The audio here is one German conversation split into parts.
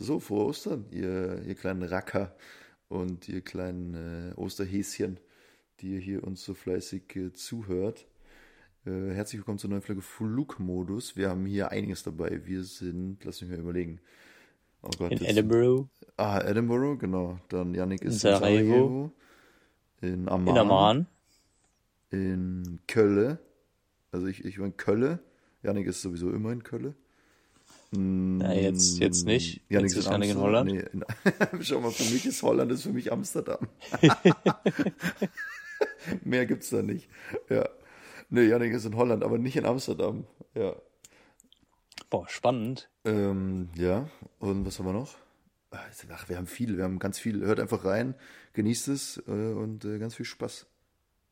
So, frohe Ostern, ihr, ihr kleinen Racker und ihr kleinen äh, Osterhäschen, die ihr hier uns so fleißig äh, zuhört. Äh, herzlich willkommen zur neuen Folge Flugmodus. Wir haben hier einiges dabei. Wir sind, lass mich mal überlegen. Oh Gott, in Edinburgh. Ah, Edinburgh, genau. Dann Yannick ist in Sarajevo. In, Sarajevo. in Amman. In Amman. In Kölle. Also ich, ich war in Kölle. Yannick ist sowieso immer in Kölle. Na, jetzt, jetzt nicht. Ja, jetzt ist Janik in Holland. Nee, schau mal, für mich ist Holland, ist für mich Amsterdam. Mehr gibt's da nicht. Ja. Nee, Janik ist in Holland, aber nicht in Amsterdam. Ja. Boah, spannend. Ähm, ja, und was haben wir noch? Ach, wir haben viel, wir haben ganz viel. Hört einfach rein, genießt es äh, und äh, ganz viel Spaß.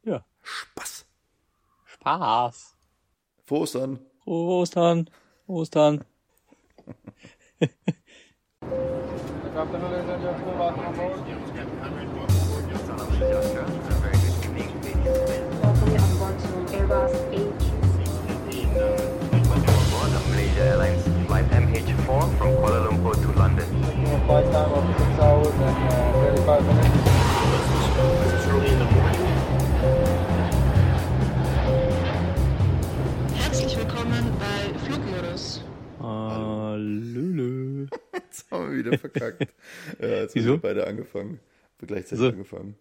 Ja. Spaß. Spaß. Frohe Ostern. Frohe Ostern. Ostern. Airlines flight MH4 from Kuala Lumpur to London. Flight time of 6 hours and uh, 35 minutes. Hallöle. Jetzt haben wir wieder verkackt. ja, jetzt Wieso? haben wir beide angefangen. Wir gleichzeitig So. angefangen.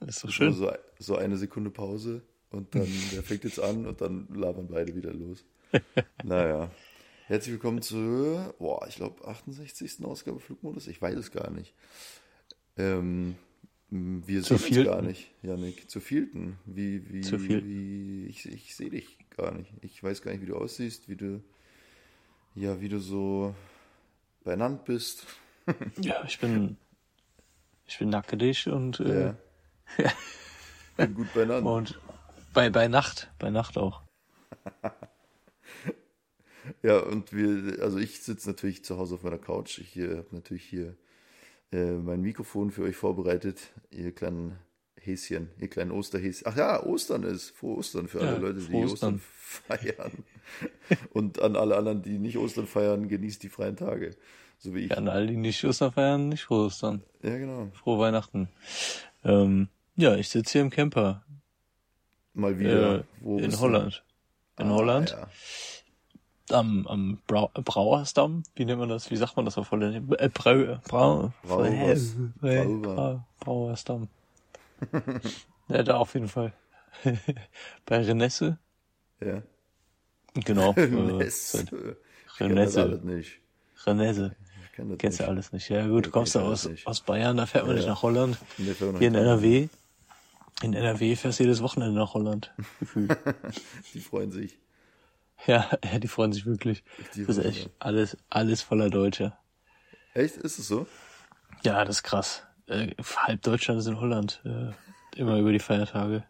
Das ist doch So, schön. so, so eine Sekunde Pause und dann, der fängt jetzt an und dann labern beide wieder los. naja. Herzlich willkommen zur, boah, ich glaube, 68. Ausgabe Flugmodus. Ich weiß es gar nicht. Ähm, wir Zur sehen uns gar nicht, Janik. Zu vielten. Wie, wie, Zur viel- wie, ich, ich sehe dich gar nicht. Ich weiß gar nicht, wie du aussiehst, wie du, ja, wie du so benannt bist. Ja, ich bin, ich bin nackedig und, äh, Ja. Bin gut benannt. und bei, bei Nacht, bei Nacht auch. Ja, und wir, also ich sitze natürlich zu Hause auf meiner Couch. Ich habe natürlich hier äh, mein Mikrofon für euch vorbereitet, ihr kleinen Häschen, ihr kleinen Osterhäschen. Ach ja, Ostern ist, frohe Ostern für alle Ja, Leute, die Ostern. Ostern. feiern. und an alle anderen, die nicht Ostern feiern, genießt die freien Tage. So wie ich. Ja, an alle, die nicht Ostern feiern, nicht frohe Ostern. Ja, genau. Frohe Weihnachten. Ähm, ja, ich sitze hier im Camper. Mal wieder. Äh, Wo in bist du? Holland. In Ah, Holland. Ja. Am, am Brau Brauersdamm. Wie nennt man das? Wie sagt man das auf Holländisch? Äh, Brau, Brau, Brauers. Brau, Brauer. Brau, Brauersdamm. ja, da auf jeden Fall. Bei Renesse. ja. Genau. äh, kenn das Renesse. alles nicht. Renesse. Kennst du alles nicht. Ja gut, du kommst ja kenn aus, aus Bayern, da fährt man Ja, nicht ja. nach Holland. Nee, Hier in. NRW. In NRW fährst du jedes Wochenende nach Holland. Gefühlt. Die freuen sich. ja, ja, die freuen sich wirklich. Die Das ist echt alles, alles voller Deutsche. Echt? Ist es so? Ja, das ist krass. Äh, halb Deutschland ist in Holland. Äh, immer über die Feiertage.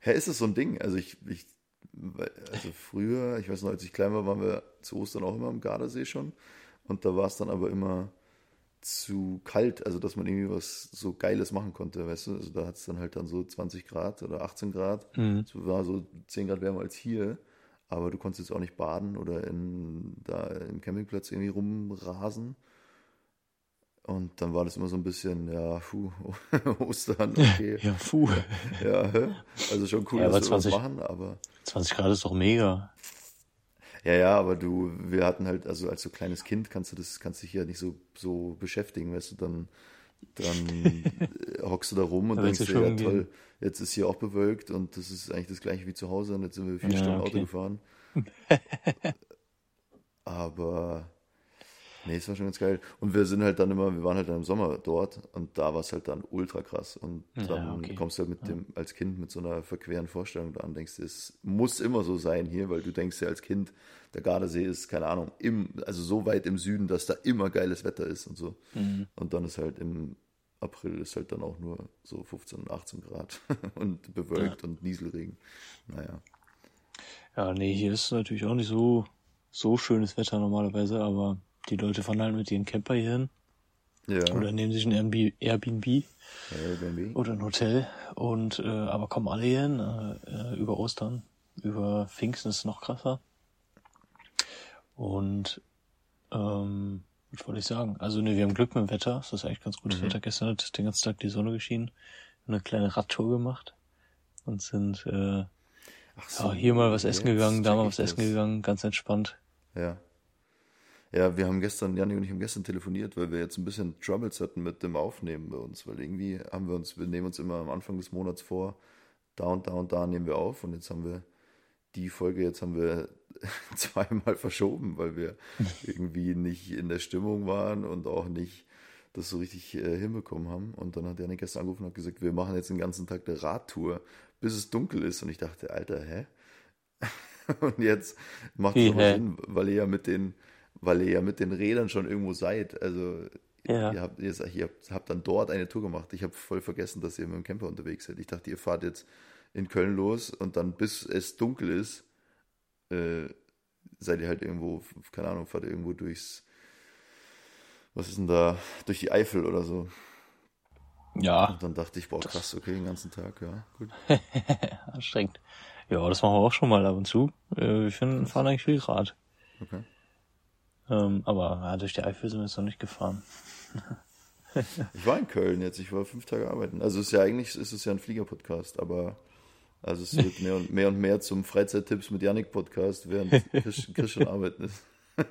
Hä, ist es so ein Ding? Also ich, ich, also früher, ich weiß noch, als ich klein war, waren wir zu Ostern auch immer am Gardasee schon. Und da war es dann aber immer zu kalt, also dass man irgendwie was so Geiles machen konnte, weißt du? Also da hat es dann halt dann so 20 Grad oder 18 Grad. Es war so 10 Grad wärmer als hier. Aber du konntest jetzt auch nicht baden oder in, da im Campingplatz irgendwie rumrasen. Und dann war das immer so ein bisschen, ja, puh, Ostern, okay. Ja, puh. Ja, hä? also schon cool, Ja, dass wir 20 was machen, aber 20 Grad ist doch mega. ja, ja, aber du, wir hatten halt, also als so kleines Kind kannst du das, kannst dich ja nicht so, so beschäftigen, weißt du, dann, dann hockst du da rum und Da denkst dir, ja schwimmen toll, jetzt ist hier auch bewölkt und das ist eigentlich das gleiche wie zu Hause und jetzt sind wir vier Ja, Stunden Auto okay. gefahren. aber nee, es war schon ganz geil. Und wir sind halt dann immer, wir waren halt dann im Sommer dort und da war es halt dann ultra krass. Und Ja, dann okay. kommst du halt mit dem, als Kind mit so einer verqueren Vorstellung da an, denkst du, es muss immer so sein hier, weil du denkst ja als Kind, der Gardasee ist, keine Ahnung, im, also so weit im Süden, dass da immer geiles Wetter ist und so. Mhm. Und dann ist halt im April ist halt dann auch nur so 15, 18 Grad und bewölkt und Nieselregen. Naja. Ja, nee, hier ist natürlich auch nicht so, so schönes Wetter normalerweise, aber die Leute fahren halt mit ihren Camper hier hin Ja. oder nehmen sich ein Airbnb, Airbnb oder ein Hotel und äh, aber kommen alle hier hin äh, über Ostern, über Pfingsten ist es noch krasser. Und ähm, Was wollte ich sagen? Also ne, wir haben Glück mit dem Wetter. Es ist eigentlich ganz gutes Mhm. Wetter. Gestern hat den ganzen Tag die Sonne geschienen. Eine kleine Radtour gemacht und sind äh, Ach ja, hier mal was essen gegangen, da mal was essen gegangen, ganz entspannt. Ja. Ja, wir haben gestern, Janik und ich haben gestern telefoniert, weil wir jetzt ein bisschen Troubles hatten mit dem Aufnehmen bei uns, weil irgendwie haben wir uns, wir nehmen uns immer am Anfang des Monats vor, da und da und da nehmen wir auf und jetzt haben wir die Folge, jetzt haben wir zweimal verschoben, weil wir irgendwie nicht in der Stimmung waren und auch nicht das so richtig äh, hinbekommen haben. Und dann hat Janik gestern angerufen und hat gesagt, wir machen jetzt den ganzen Tag eine Radtour, bis es dunkel ist. Und ich dachte, Alter, hä? Und jetzt macht es hä? Sinn, weil ihr ja mit den, weil ihr ja mit den Rädern schon irgendwo seid. Also Ja. ihr, habt, ihr, ihr habt, dann dort eine Tour gemacht. Ich habe voll vergessen, dass ihr mit dem Camper unterwegs seid. Ich dachte, ihr fahrt jetzt in Köln los und dann bis es dunkel ist, äh, seid ihr halt irgendwo, keine Ahnung, fahrt ihr irgendwo durchs, was ist denn da, durch die Eifel oder so. Ja, Und dann dachte ich, boah, krass, okay, den ganzen Tag, ja, gut. anstrengend. Ja, das machen wir auch schon mal ab und zu. Äh, wir finden, fahren eigentlich viel Rad. Okay. Ähm, aber ja, durch die Eifel sind wir jetzt noch nicht gefahren. Ich war in Köln jetzt, ich war fünf Tage arbeiten. Also es ist ja eigentlich, ist es ja ein Flieger-Podcast, aber also es wird mehr und mehr und mehr zum Freizeittipps mit Yannick-Podcast, während Chris, Chris schon arbeiten ist.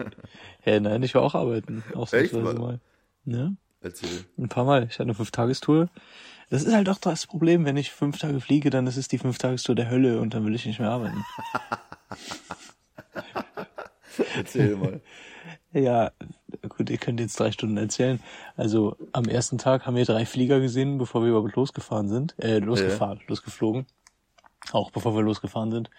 Ja, nein, ich war auch arbeiten. Ausnahmsweise mal? mal. Ja, Erzähl. ein paar Mal. Ich hatte eine Fünf-Tagestour. Das ist halt auch das Problem, wenn ich fünf Tage fliege, dann ist es die Fünf-Tagestour der Hölle und dann will ich nicht mehr arbeiten. Erzähl mal. Ja, gut, ihr könnt jetzt drei Stunden erzählen. Also am ersten Tag haben wir drei Flieger gesehen, bevor wir überhaupt losgefahren sind. Äh, losgefahren, losgeflogen. Auch bevor wir losgefahren sind.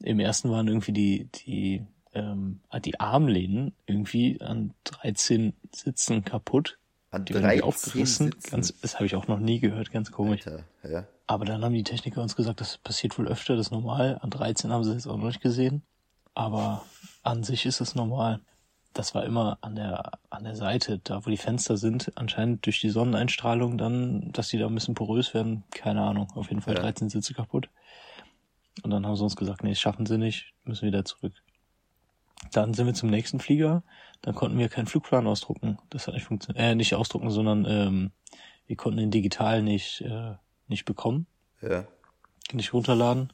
Im ersten waren irgendwie die, die, ähm, die Armlehnen irgendwie an 13 Sitzen kaputt. An Die 13 aufgerissen. Sitzen. Ganz, das habe ich auch noch nie gehört, ganz komisch. Alter, ja. Aber dann haben die Techniker uns gesagt, das passiert wohl öfter, das ist normal. An 13 haben sie es auch noch nicht gesehen. Aber an sich ist es normal. Das war immer an der, an der Seite, da wo die Fenster sind, anscheinend durch die Sonneneinstrahlung dann, dass die da ein bisschen porös werden. Keine Ahnung. Auf jeden Fall Ja. 13 Sitze kaputt. Und dann haben sie uns gesagt, nee, das schaffen sie nicht, müssen wieder zurück. Dann sind wir zum nächsten Flieger. Dann konnten wir keinen Flugplan ausdrucken. Das hat nicht funktioniert. Äh, nicht ausdrucken, sondern ähm, wir konnten den digital nicht, äh, nicht bekommen Ja. nicht runterladen.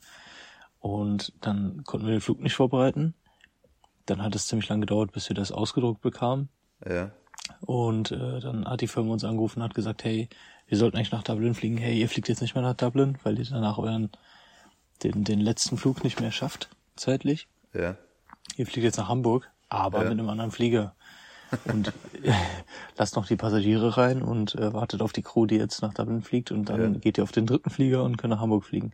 Und dann konnten wir den Flug nicht vorbereiten. Dann hat es ziemlich lange gedauert, bis wir das ausgedruckt bekamen. Ja. Und äh, dann hat die Firma uns angerufen und hat gesagt, hey, wir sollten eigentlich nach Dublin fliegen. Hey, ihr fliegt jetzt nicht mehr nach Dublin, weil ihr danach euren den, den letzten Flug nicht mehr schafft, zeitlich. Ja. Ihr fliegt jetzt nach Hamburg, aber Ja. mit einem anderen Flieger. Und äh, lasst noch die Passagiere rein und äh, wartet auf die Crew, die jetzt nach Dublin fliegt. Und dann Ja. geht ihr auf den dritten Flieger und könnt nach Hamburg fliegen.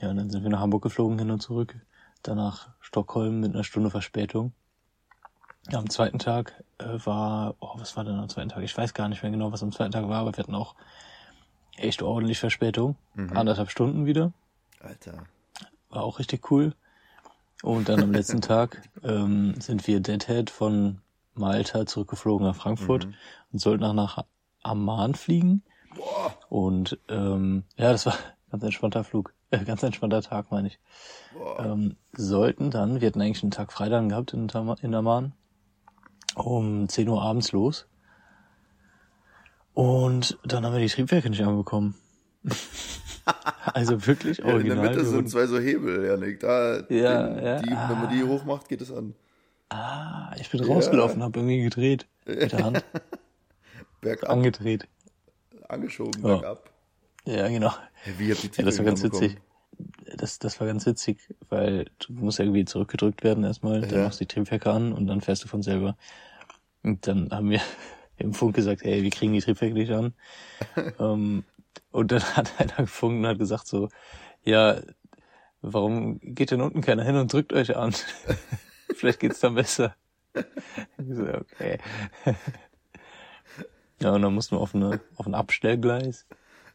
Ja, und dann sind wir nach Hamburg geflogen, hin und zurück. Danach Stockholm mit einer Stunde Verspätung. Am zweiten Tag äh, war, oh, was war denn am zweiten Tag? Ich weiß gar nicht mehr genau, was am zweiten Tag war, aber wir hatten auch echt ordentlich Verspätung. Anderthalb Stunden wieder Alter. war auch richtig cool. Und dann am letzten Tag ähm, sind wir Deadhead von Malta zurückgeflogen nach Frankfurt und sollten auch nach Amman fliegen. Und ähm, ja, das war ein ganz entspannter Flug, äh, ganz entspannter Tag, meine ich. Ähm, sollten dann, wir hatten eigentlich einen Tag frei dann gehabt in, Tama- in Amman, um 10 Uhr abends los. Und dann haben wir die Triebwerke nicht anbekommen. also wirklich Ja, in der Mitte sind zwei so Hebel, Janik. Da, Ja, den, ja. Die, wenn man die hochmacht, geht es an. Ah, ich bin rausgelaufen, hab irgendwie gedreht. Mit der Hand Bergab, angedreht. angeschoben, Ja. bergab. Ja, genau. Wie habt ihr Ja, das war ganz witzig. Das, das war ganz witzig, weil du musst ja irgendwie zurückgedrückt werden erstmal, dann Ja. machst du die Triebwerke an und dann fährst du von selber. Und dann haben wir im Funk gesagt, hey, wir kriegen die Triebwerke nicht an. ähm, und dann hat einer gefunkt und hat gesagt so, ja, warum geht denn unten keiner hin und drückt euch an? Vielleicht geht's dann besser. Ich so, okay. ja, und dann mussten wir auf, eine, auf ein Abstellgleis,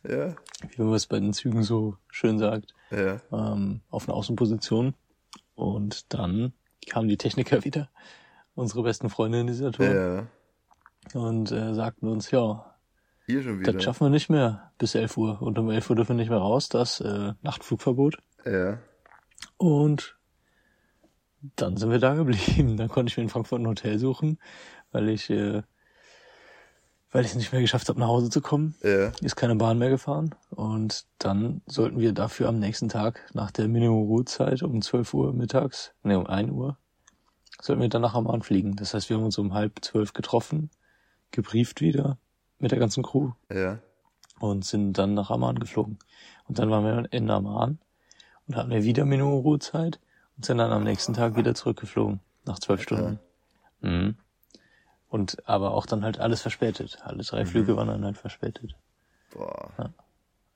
Ja, wie man es bei den Zügen so schön sagt, ja. ähm, auf eine Außenposition. Und dann kamen die Techniker wieder, unsere besten Freunde in dieser Tour, Ja, und äh, sagten uns, ja, hier schon wieder. das schaffen wir nicht mehr bis 11 Uhr. Und um 11 Uhr dürfen wir nicht mehr raus, das äh, Nachtflugverbot. Ja, Und dann sind wir da geblieben. Dann konnte ich mir in Frankfurt ein Hotel suchen, weil ich äh, weil ich es nicht mehr geschafft habe, nach Hause zu kommen. Ja. Ist keine Bahn mehr gefahren. Und dann sollten wir dafür am nächsten Tag nach der Minimum-Ruhezeit um 12 Uhr mittags, ne, um 1 Uhr, sollten wir dann nach Amman fliegen. Das heißt, wir haben uns um halb zwölf getroffen, gebrieft wieder mit der ganzen Crew Ja. und sind dann nach Amman geflogen. Und dann waren wir in Amman und hatten wir wieder Minimum-Ruhezeit und sind dann am nächsten Tag wieder zurückgeflogen. Nach zwölf Stunden. Mhm. Und aber auch dann halt alles verspätet. Alle drei Flüge waren dann halt verspätet. Boah.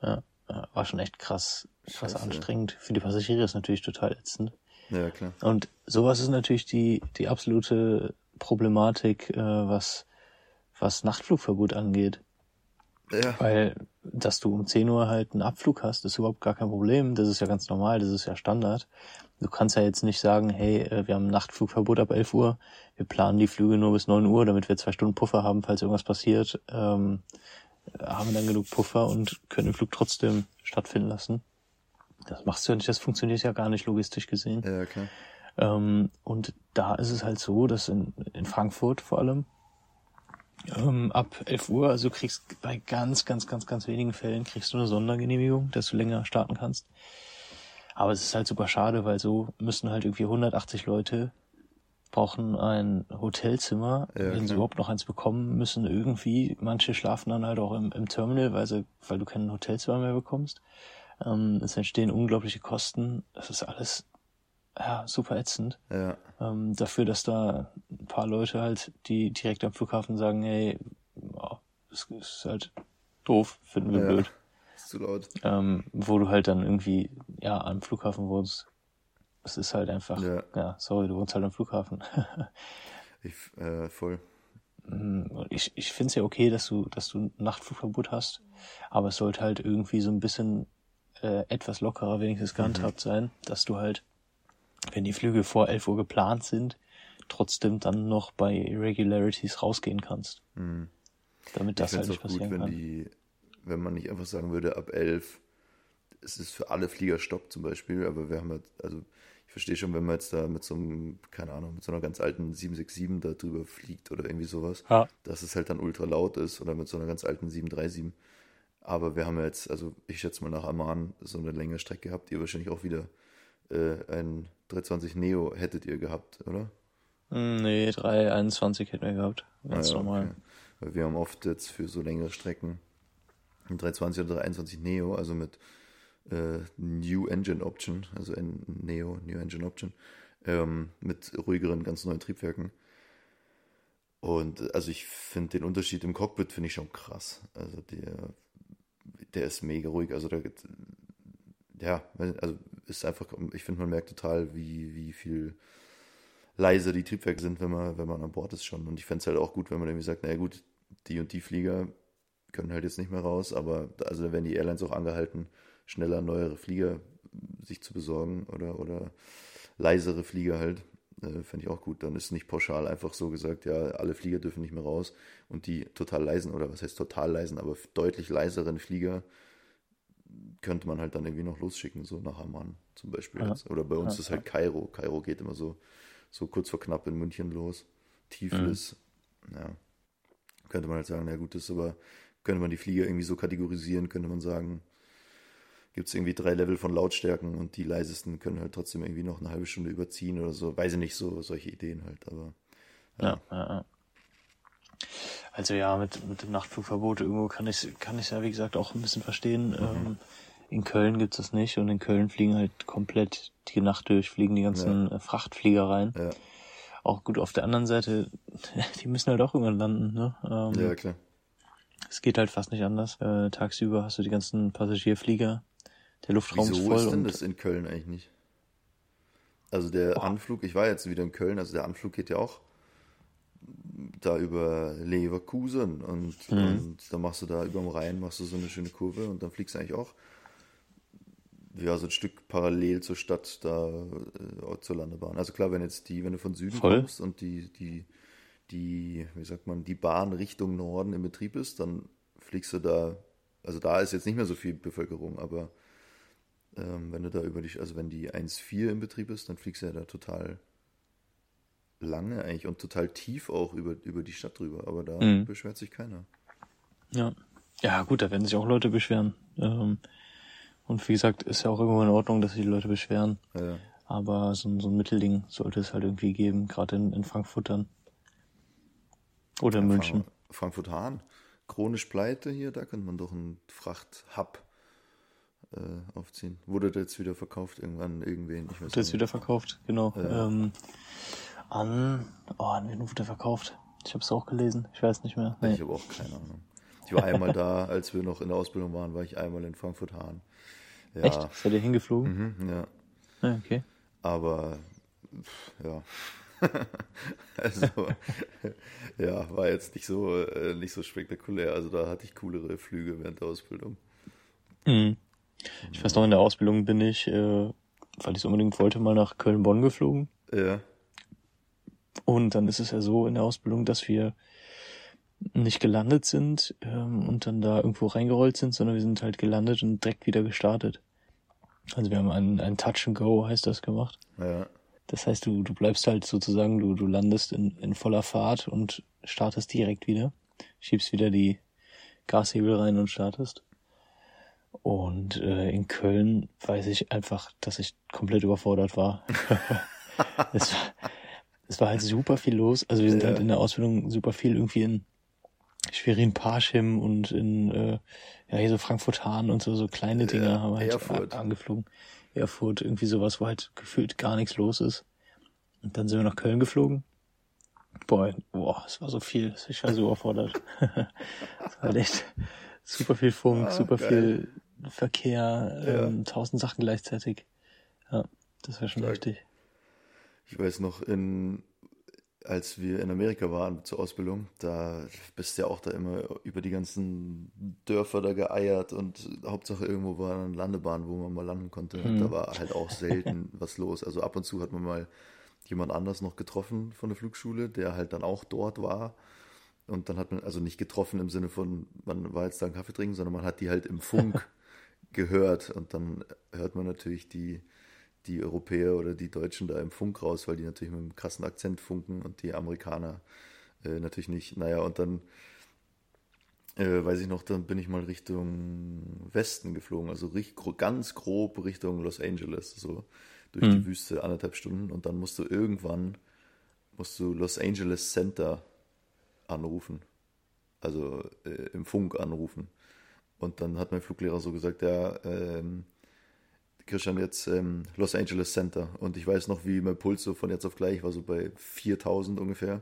Ja, ja, war schon echt krass, krass Scheiße. anstrengend. Für die Passagiere ist natürlich total ätzend. Ja, klar. Und sowas ist natürlich die, die absolute Problematik, äh, was, was Nachtflugverbot angeht. Ja. Weil, dass du um 10 Uhr halt einen Abflug hast, ist überhaupt gar kein Problem. Das ist ja ganz normal, das ist ja Standard. Du kannst ja jetzt nicht sagen, hey, äh, wir haben ein Nachtflugverbot ab 11 Uhr, wir planen die Flüge nur bis 9 Uhr, damit wir zwei Stunden Puffer haben, falls irgendwas passiert. Ähm, haben dann genug Puffer und können den Flug trotzdem stattfinden lassen. Das machst du ja nicht, das funktioniert ja gar nicht logistisch gesehen. Ja, klar. Ähm, und da ist es halt so, dass in, in Frankfurt vor allem ähm, ab 11 Uhr, also du kriegst bei ganz, ganz, ganz, ganz wenigen Fällen kriegst du eine Sondergenehmigung, dass du länger starten kannst. Aber es ist halt super schade, weil so müssen halt irgendwie 180 Leute brauchen ein Hotelzimmer, Ja, wenn sie überhaupt noch eins bekommen müssen irgendwie. Manche schlafen dann halt auch im, im Terminal, weil, sie, weil du kein Hotelzimmer mehr bekommst. Ähm, es entstehen unglaubliche Kosten. Das ist alles ja, super ätzend. Ja. Ähm, dafür, dass da ein paar Leute halt, die direkt am Flughafen sagen, hey, das ist halt doof, finden wir ja. blöd. Zu laut. Ähm, wo du halt dann irgendwie, ja, am Flughafen wohnst. Es ist halt einfach, Ja. ja, sorry, du wohnst halt am Flughafen. Ich, äh, voll. Mm, ich ich finde es ja okay, dass du, dass du ein Nachtflugverbot hast, aber es sollte halt irgendwie so ein bisschen äh, etwas lockerer wenigstens gehandhabt sein, dass du halt, wenn die Flüge vor 11 Uhr geplant sind, trotzdem dann noch bei Irregularities rausgehen kannst. Mhm. Damit das halt nicht auch gut, passieren wenn kann. die, wenn man nicht einfach sagen würde, ab 11 es ist für alle Flieger Stopp zum Beispiel, aber wir haben halt, also ich verstehe schon, wenn man jetzt da mit so einem, keine Ahnung, mit so einer ganz alten 767 da drüber fliegt oder irgendwie sowas, Ja. dass es halt dann ultra laut ist oder mit so einer ganz alten 737. Aber wir haben jetzt, also ich schätze mal nach Amman so eine längere Strecke gehabt, ihr wahrscheinlich auch wieder äh, ein 320 Neo hättet ihr gehabt, oder? Mm, Nee, 321 hätten wir gehabt. Ganz Ah ja, normal. okay. Weil wir haben oft jetzt für so längere Strecken 320 oder 321 Neo, also mit äh, New Engine Option, also ein Neo, New Engine Option, ähm, mit ruhigeren, ganz neuen Triebwerken. Und äh, also ich finde den Unterschied im Cockpit finde ich schon krass. Also der, der ist mega ruhig. Also da, ja, also ist einfach, ich finde man merkt total, wie, wie viel leiser die Triebwerke sind, wenn man, wenn man an Bord ist schon. Und ich fände es halt auch gut, wenn man irgendwie sagt, naja gut, die und die Flieger können halt jetzt nicht mehr raus, aber da- also da werden die Airlines auch angehalten, schneller neuere Flieger sich zu besorgen oder, oder leisere Flieger halt. Äh, Fände ich auch gut. Dann ist nicht pauschal einfach so gesagt, ja, alle Flieger dürfen nicht mehr raus und die total leisen, oder was heißt total leisen, aber deutlich leiseren Flieger könnte man halt dann irgendwie noch losschicken, so nach Amman zum Beispiel. Ja. Oder bei uns Ja, ist halt Kairo. Kairo geht immer so, so kurz vor knapp in München los. Tiflis. Ja. Könnte man halt sagen, na gut, das ist aber, könnte man die Flieger irgendwie so kategorisieren, könnte man sagen, gibt es irgendwie drei Level von Lautstärken und die leisesten können halt trotzdem irgendwie noch eine halbe Stunde überziehen oder so. Weiß ich nicht, so solche Ideen halt, aber Ja, ja, ja. Also ja, mit, mit dem Nachtflugverbot irgendwo kann ich kann ich ja wie gesagt auch ein bisschen verstehen. Ähm, in Köln gibt's das nicht und in Köln fliegen halt komplett die Nacht durch, fliegen die ganzen äh, Frachtflieger rein. ja, Auch gut auf der anderen Seite, die müssen halt auch irgendwann landen, ne? Ähm, ja klar. Es geht halt fast nicht anders. Äh, tagsüber hast du die ganzen Passagierflieger, der Luftraum ist Wieso voll ist denn das in Köln eigentlich nicht? Also der Anflug, ich war jetzt wieder in Köln, also der Anflug geht ja auch da über Leverkusen und, Mhm. und dann machst du da über dem Rhein, machst du so eine schöne Kurve und dann fliegst du eigentlich auch ja, so ein Stück parallel zur Stadt da äh, zur Landebahn. Also klar, wenn jetzt die, wenn du von Süden Voll. kommst und die, die, die, wie sagt man, die Bahn Richtung Norden im Betrieb ist, dann fliegst du da, also da ist jetzt nicht mehr so viel Bevölkerung, aber ähm, wenn du da über die, also wenn die 1.4 im Betrieb ist, dann fliegst du ja da total lange eigentlich und total tief auch über, über die Stadt drüber, aber da Mhm. beschwert sich keiner. Ja. Ja, gut, da werden sich auch Leute beschweren. Ähm, und wie gesagt, ist ja auch irgendwo in Ordnung, dass sich die Leute beschweren. Ja. Aber so, ein- so ein Mittelding sollte es halt irgendwie geben, gerade in, in Frankfurt dann. Oder in München. Frankfurt-Hahn, chronisch pleite hier, da könnte man doch einen Frachthub äh, aufziehen. Wurde der jetzt wieder verkauft irgendwann irgendwen? Ich weiß Wird jetzt wieder verkauft, genau. Ja. Ähm, an, oh, an wen wurde verkauft? Ich habe es auch gelesen, ich weiß nicht mehr. Nee. Ich habe auch keine Ahnung. Ich war einmal da, als wir noch in der Ausbildung waren, war ich einmal in Frankfurt-Hahn. Ja, Echt? Seid ihr hingeflogen? Mhm, ja. Ja, okay. Aber pff, ja. also ja, war jetzt nicht so äh, nicht so spektakulär. Also da hatte ich coolere Flüge während der Ausbildung. Mhm. Ich weiß noch, in der Ausbildung bin ich, äh, weil ich es unbedingt wollte, mal nach Köln-Bonn geflogen. Ja. Und dann ist es ja so in der Ausbildung, dass wir nicht gelandet sind ähm, und dann da irgendwo reingerollt sind, sondern wir sind halt gelandet und direkt wieder gestartet. Also wir haben ein, ein Touch and Go, heißt das, gemacht. Ja. Das heißt, du, du bleibst halt sozusagen, du, du landest in, in voller Fahrt und startest direkt wieder. Schiebst wieder die Gashebel rein und startest. Und äh, in Köln weiß ich einfach, dass ich komplett überfordert war. es, war es war halt super viel los. Also wir sind Ja. halt in der Ausbildung super viel irgendwie in Schwerin Parchim und in äh, ja hier so Frankfurt Hahn und so so kleine Dinger Ja, haben wir halt Erfurt. angeflogen. Erfurt, irgendwie sowas, wo halt gefühlt gar nichts los ist. Und dann sind wir nach Köln geflogen. Boah, boah, es war so viel, ich war so überfordert. es war halt echt super viel Funk, Ah, super geil. viel Verkehr, Ja. ähm, tausend Sachen gleichzeitig. Ja, das war schon Stark. heftig. Ich weiß noch, in, als wir in Amerika waren zur Ausbildung, da bist du ja auch da immer über die ganzen Dörfer da geeiert und Hauptsache irgendwo war eine Landebahn, wo man mal landen konnte. Mhm. Da war halt auch selten was los. Also ab und zu hat man mal jemand anders noch getroffen von der Flugschule, der halt dann auch dort war. Und dann hat man, also nicht getroffen im Sinne von, man war jetzt da einen Kaffee trinken, sondern man hat die halt im Funk gehört. Und dann hört man natürlich die, die Europäer oder die Deutschen da im Funk raus, weil die natürlich mit einem krassen Akzent funken und die Amerikaner äh, natürlich nicht. Naja, und dann äh, weiß ich noch, dann bin ich mal Richtung Westen geflogen, also ganz grob Richtung Los Angeles, so durch die Wüste anderthalb Stunden und dann musst du irgendwann musst du Los Angeles Center anrufen, also äh, im Funk anrufen. Und dann hat mein Fluglehrer so gesagt, ja, ähm, Christian, jetzt ähm, Los Angeles Center. Und ich weiß noch, wie mein Puls so von jetzt auf gleich war, so bei 4000 ungefähr.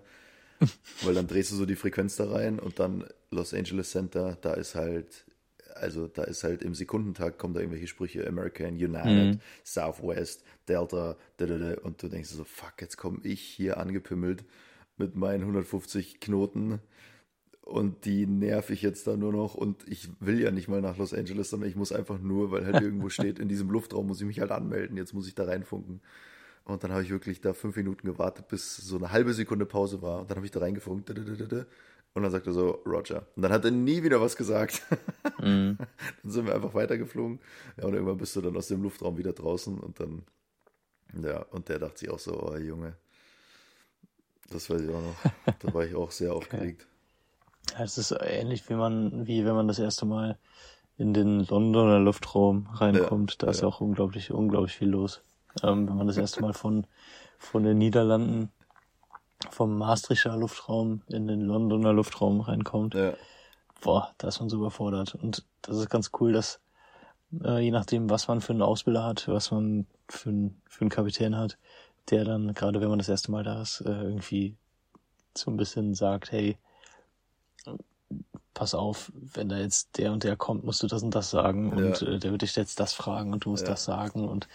Weil dann drehst du so die Frequenz da rein und dann Los Angeles Center, da ist halt, also da ist halt im Sekundentakt kommen da irgendwelche Sprüche, American, United, Southwest, Delta, da, da, da, und du denkst so, fuck, jetzt komme ich hier angepümmelt mit meinen 150 Knoten und die nerv ich jetzt da nur noch und ich will ja nicht mal nach Los Angeles, sondern ich muss einfach nur, weil halt irgendwo steht, in diesem Luftraum muss ich mich halt anmelden, jetzt muss ich da reinfunken. Und dann habe ich wirklich da fünf Minuten gewartet, bis so eine halbe Sekunde Pause war. Und dann habe ich da reingefunkt. Und dann sagte er so, Roger. Und dann hat er nie wieder was gesagt. Mhm. dann sind wir einfach weitergeflogen. Ja, und irgendwann bist du dann aus dem Luftraum wieder draußen. Und dann, ja, und der dachte sich auch so, oh Junge. Das weiß ich auch noch. Da war ich auch sehr aufgeregt. Ja, es ist ähnlich wie man, wie wenn man das erste Mal in den Londoner Luftraum reinkommt. Ja, da ist ja. auch unglaublich, unglaublich viel los. Ähm, wenn man das erste Mal von, von den Niederlanden, vom Maastrichter Luftraum in den Londoner Luftraum reinkommt, Ja, boah, da ist man so überfordert. Und das ist ganz cool, dass äh, je nachdem, was man für einen Ausbilder hat, was man für, einen- für einen Kapitän hat, der dann, gerade wenn man das erste Mal da ist, äh, irgendwie so ein bisschen sagt, hey, pass auf, wenn da jetzt der und der kommt, musst du das und das sagen und Ja. äh, der wird dich jetzt das fragen und du musst Ja. das sagen und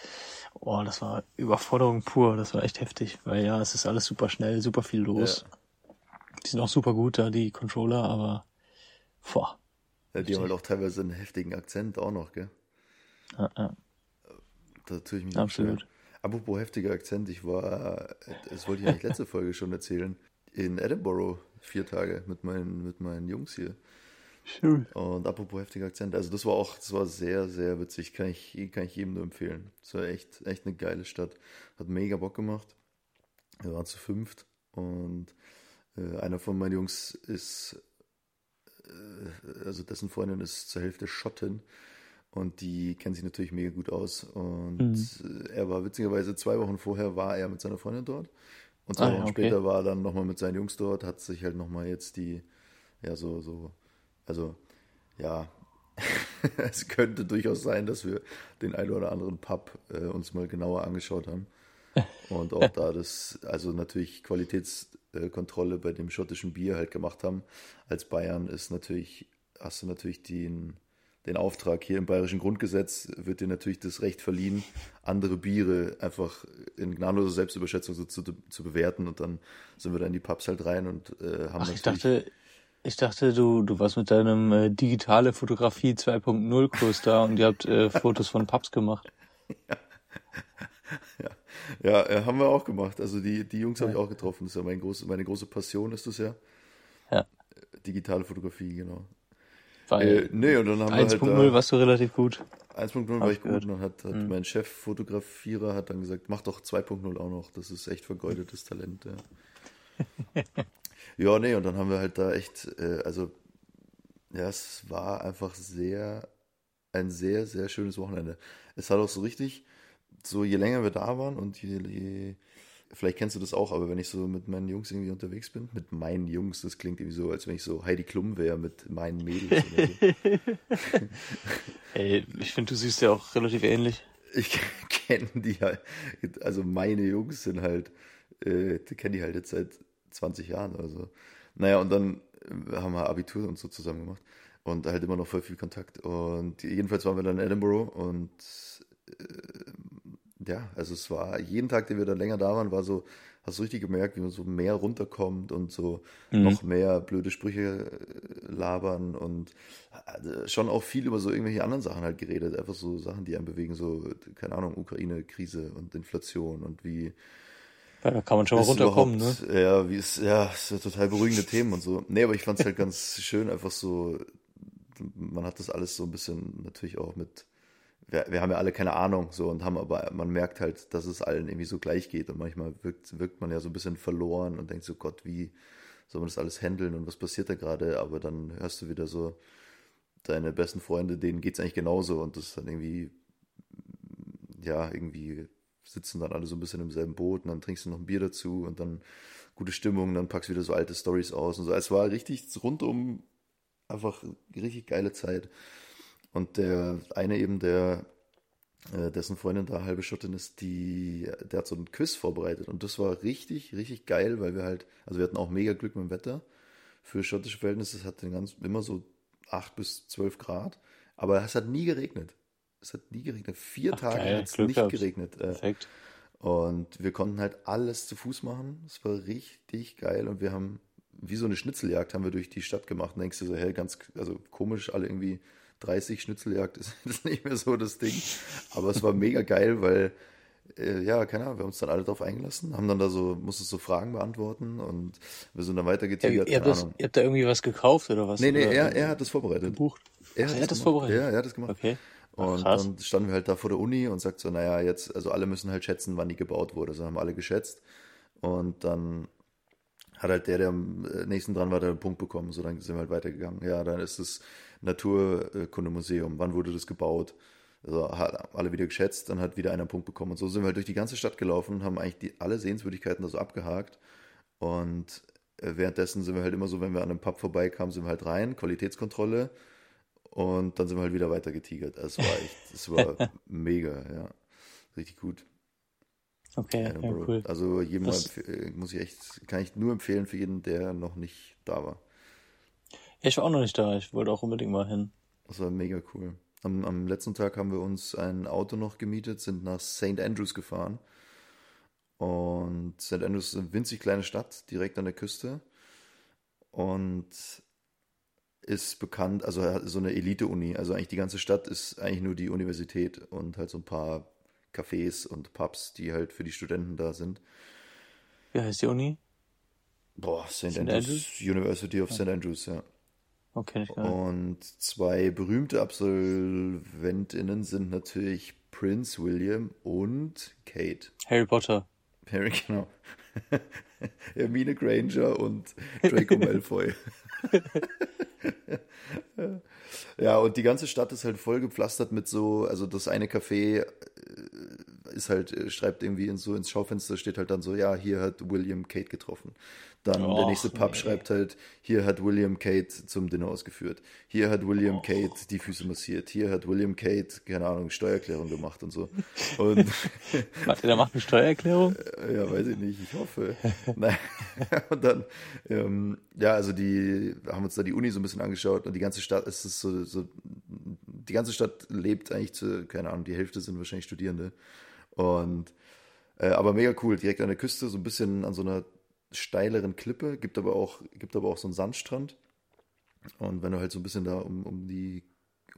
oh, das war Überforderung pur, das war echt heftig, weil ja, es ist alles super schnell, super viel los. Die sind auch super gut da, die Controller, aber boah, ja die haben halt auch teilweise einen heftigen Akzent auch noch, gell? ja, ja, Da tue ich mich Absolut. schwer. Apropos heftiger Akzent, ich war, das wollte ich eigentlich letzte Folge schon erzählen, in Edinburgh vier Tage mit meinen, mit meinen Jungs hier. schön. Und apropos heftiger Akzent, also das war auch, das war sehr, sehr witzig, kann ich, kann ich jedem nur empfehlen. Es war echt, echt eine geile Stadt. Hat mega Bock gemacht. Wir waren zu fünft und äh, einer von meinen Jungs ist, äh, also dessen Freundin ist zur Hälfte Schottin und die kennt sich natürlich mega gut aus. Und Mhm. er war witzigerweise zwei Wochen vorher war er mit seiner Freundin dort. Und zwei Ah, Wochen okay. später war er dann nochmal mit seinen Jungs dort, hat sich halt nochmal jetzt die, ja, so, so, also, ja, es könnte durchaus sein, dass wir den einen oder anderen Pub äh, uns mal genauer angeschaut haben. Und auch da das, also natürlich Qualitätskontrolle bei dem schottischen Bier halt gemacht haben. Als Bayern ist natürlich, hast du natürlich den, den Auftrag hier im bayerischen Grundgesetz, wird dir natürlich das Recht verliehen, andere Biere einfach in gnadenloser Selbstüberschätzung so zu, zu bewerten. Und dann sind wir da in die Pubs halt rein und äh, haben Ach, ich dachte, ich dachte, du, du warst mit deinem äh, digitale Fotografie 2.0 Kurs da und ihr habt äh, Fotos von Pubs gemacht. Ja, äh, haben wir auch gemacht. Also die, die Jungs habe ich auch getroffen. Das ist ja mein groß, meine große Passion, ist das ja. Ja. Digitale Fotografie, genau. Äh, Weil nee, und dann haben wir halt 1.0 da, warst du relativ gut. 1.0 Hab war ich gut. gehört. Und dann hat, hat mein Chef-Fotografierer hat dann gesagt, mach doch 2.0 auch noch. Das ist echt vergeudetes Talent. Ja. ja, nee, und dann haben wir halt da echt, äh, also ja, es war einfach sehr, ein sehr, sehr schönes Wochenende. Es hat auch so richtig, so je länger wir da waren und je, je vielleicht kennst du das auch, aber wenn ich so mit meinen Jungs irgendwie unterwegs bin, mit meinen Jungs, das klingt irgendwie so, als wenn ich so Heidi Klum wäre mit meinen Mädels so. Ey, ich finde, du siehst ja auch relativ ähnlich. Ich kenne die halt, also meine Jungs sind halt, äh, die kenne ich halt jetzt seit 20 Jahren oder so. Naja, und dann äh, haben wir Abitur und so zusammen gemacht und halt immer noch voll viel Kontakt. Und jedenfalls waren wir dann in Edinburgh und äh, ja, also es war jeden Tag, den wir dann länger da waren, war so, hast du richtig gemerkt, wie man so mehr runterkommt und so noch mehr blöde Sprüche äh, labern und äh, schon auch viel über so irgendwelche anderen Sachen halt geredet. Einfach so Sachen, die einen bewegen, so, keine Ahnung, Ukraine-Krise und Inflation und wie Ja, da kann man schon mal ist runterkommen, ne? Ja, wie es, ja, es sind total beruhigende Themen und so. Nee, aber ich fand es halt ganz schön, einfach so, man hat das alles so ein bisschen natürlich auch mit, wir, wir haben ja alle keine Ahnung so und haben aber, man merkt halt, dass es allen irgendwie so gleich geht und manchmal wirkt, wirkt man ja so ein bisschen verloren und denkt so, Gott, wie soll man das alles handeln und was passiert da gerade? Aber dann hörst du wieder so, deine besten Freunde, denen geht's eigentlich genauso und das ist dann irgendwie, ja, irgendwie sitzen dann alle so ein bisschen im selben Boot und dann trinkst du noch ein Bier dazu und dann gute Stimmung, dann packst du wieder so alte Stories aus und so. Es war richtig rundum einfach richtig geile Zeit. Und der eine eben, der äh, dessen Freundin da halbe Schottin ist, die, der hat so einen Quiz vorbereitet und das war richtig, richtig geil, weil wir halt, also wir hatten auch mega Glück mit dem Wetter. Für schottische Verhältnisse, es hat den ganz, immer so 8 bis 12 Grad, aber es hat nie geregnet. Es hat nie geregnet. Vier Ach, Tage hat es nicht gehabt. geregnet. Äh, Perfekt. und wir konnten halt alles zu Fuß machen. Es war richtig geil. Und wir haben, wie so eine Schnitzeljagd, haben wir durch die Stadt gemacht. Und denkst du so, hey, ganz, also komisch, alle irgendwie 30 Schnitzeljagd ist, ist nicht mehr so das Ding. Aber es war mega geil, weil, äh, ja, keine Ahnung, wir haben uns dann alle drauf eingelassen, haben dann da so, musstest so Fragen beantworten und wir sind dann Ja, weitergetigert, ihr, habt keine das, ihr habt da irgendwie was gekauft oder was? Nee, nee, Oder er, er hat das vorbereitet. gebucht. Er Ach, hat er hat das gemacht. vorbereitet? Ja, er hat das gemacht. Okay. Ach, Und krass. dann standen wir halt da vor der Uni und sagt so, naja, jetzt, also alle müssen halt schätzen, wann die gebaut wurde. Also haben alle geschätzt. Und dann hat halt der, der am äh, nächsten dran war, der einen Punkt bekommen. So, dann sind wir halt weitergegangen. Ja, dann ist das Naturkundemuseum. Wann wurde das gebaut? Also hat alle wieder geschätzt, dann hat wieder einer einen Punkt bekommen. Und so sind wir halt durch die ganze Stadt gelaufen und haben eigentlich die, alle Sehenswürdigkeiten da so abgehakt. Und äh, währenddessen sind wir halt immer so, wenn wir an einem Pub vorbeikamen, sind wir halt rein, Qualitätskontrolle. Und dann sind wir halt wieder weiter getigert. Also Es war echt, es war mega, ja. Richtig gut. Okay, ja, cool. Also empf- äh, muss ich echt, kann ich nur empfehlen für jeden, der noch nicht da war. Ich war auch noch nicht da. Ich wollte auch unbedingt mal hin. Das war mega cool. Am, am letzten Tag haben wir uns ein Auto noch gemietet, sind nach St. Andrews gefahren. Und St. Andrews ist eine winzig kleine Stadt, direkt an der Küste. Und ist bekannt, also hat so eine Elite-Uni. Also eigentlich die ganze Stadt ist eigentlich nur die Universität und halt so ein paar Cafés und Pubs, die halt für die Studenten da sind. Wie heißt die Uni? Boah, St. St. Andrews, Andrews? University of St. Andrews, ja. Okay, nicht. Und zwei berühmte Absolventinnen sind natürlich Prince William und Kate. Harry Potter. Harry, genau. Hermine Granger und Draco Malfoy. Ja, und die ganze Stadt ist halt voll gepflastert mit so, also das eine Café ist halt, äh, schreibt irgendwie in so ins Schaufenster, steht halt dann so, ja, hier hat William Kate getroffen. Dann der Och, nächste Pub nee. schreibt halt, hier hat William Kate zum Dinner ausgeführt. Hier hat William Kate die Füße massiert. Hier hat William Kate, keine Ahnung, Steuererklärung gemacht und so. Und Warte, der macht eine Steuererklärung? ja, weiß ich nicht, ich hoffe. Nein. Und dann, ähm, ja, also die haben uns da die Uni so ein bisschen angeschaut und die ganze Stadt, es ist so, so die ganze Stadt lebt eigentlich zu, keine Ahnung, die Hälfte sind wahrscheinlich Studierende. Und äh, aber mega cool, direkt an der Küste, so ein bisschen an so einer steileren Klippe, gibt aber auch, gibt aber auch so einen Sandstrand. Und wenn du halt so ein bisschen da um, um die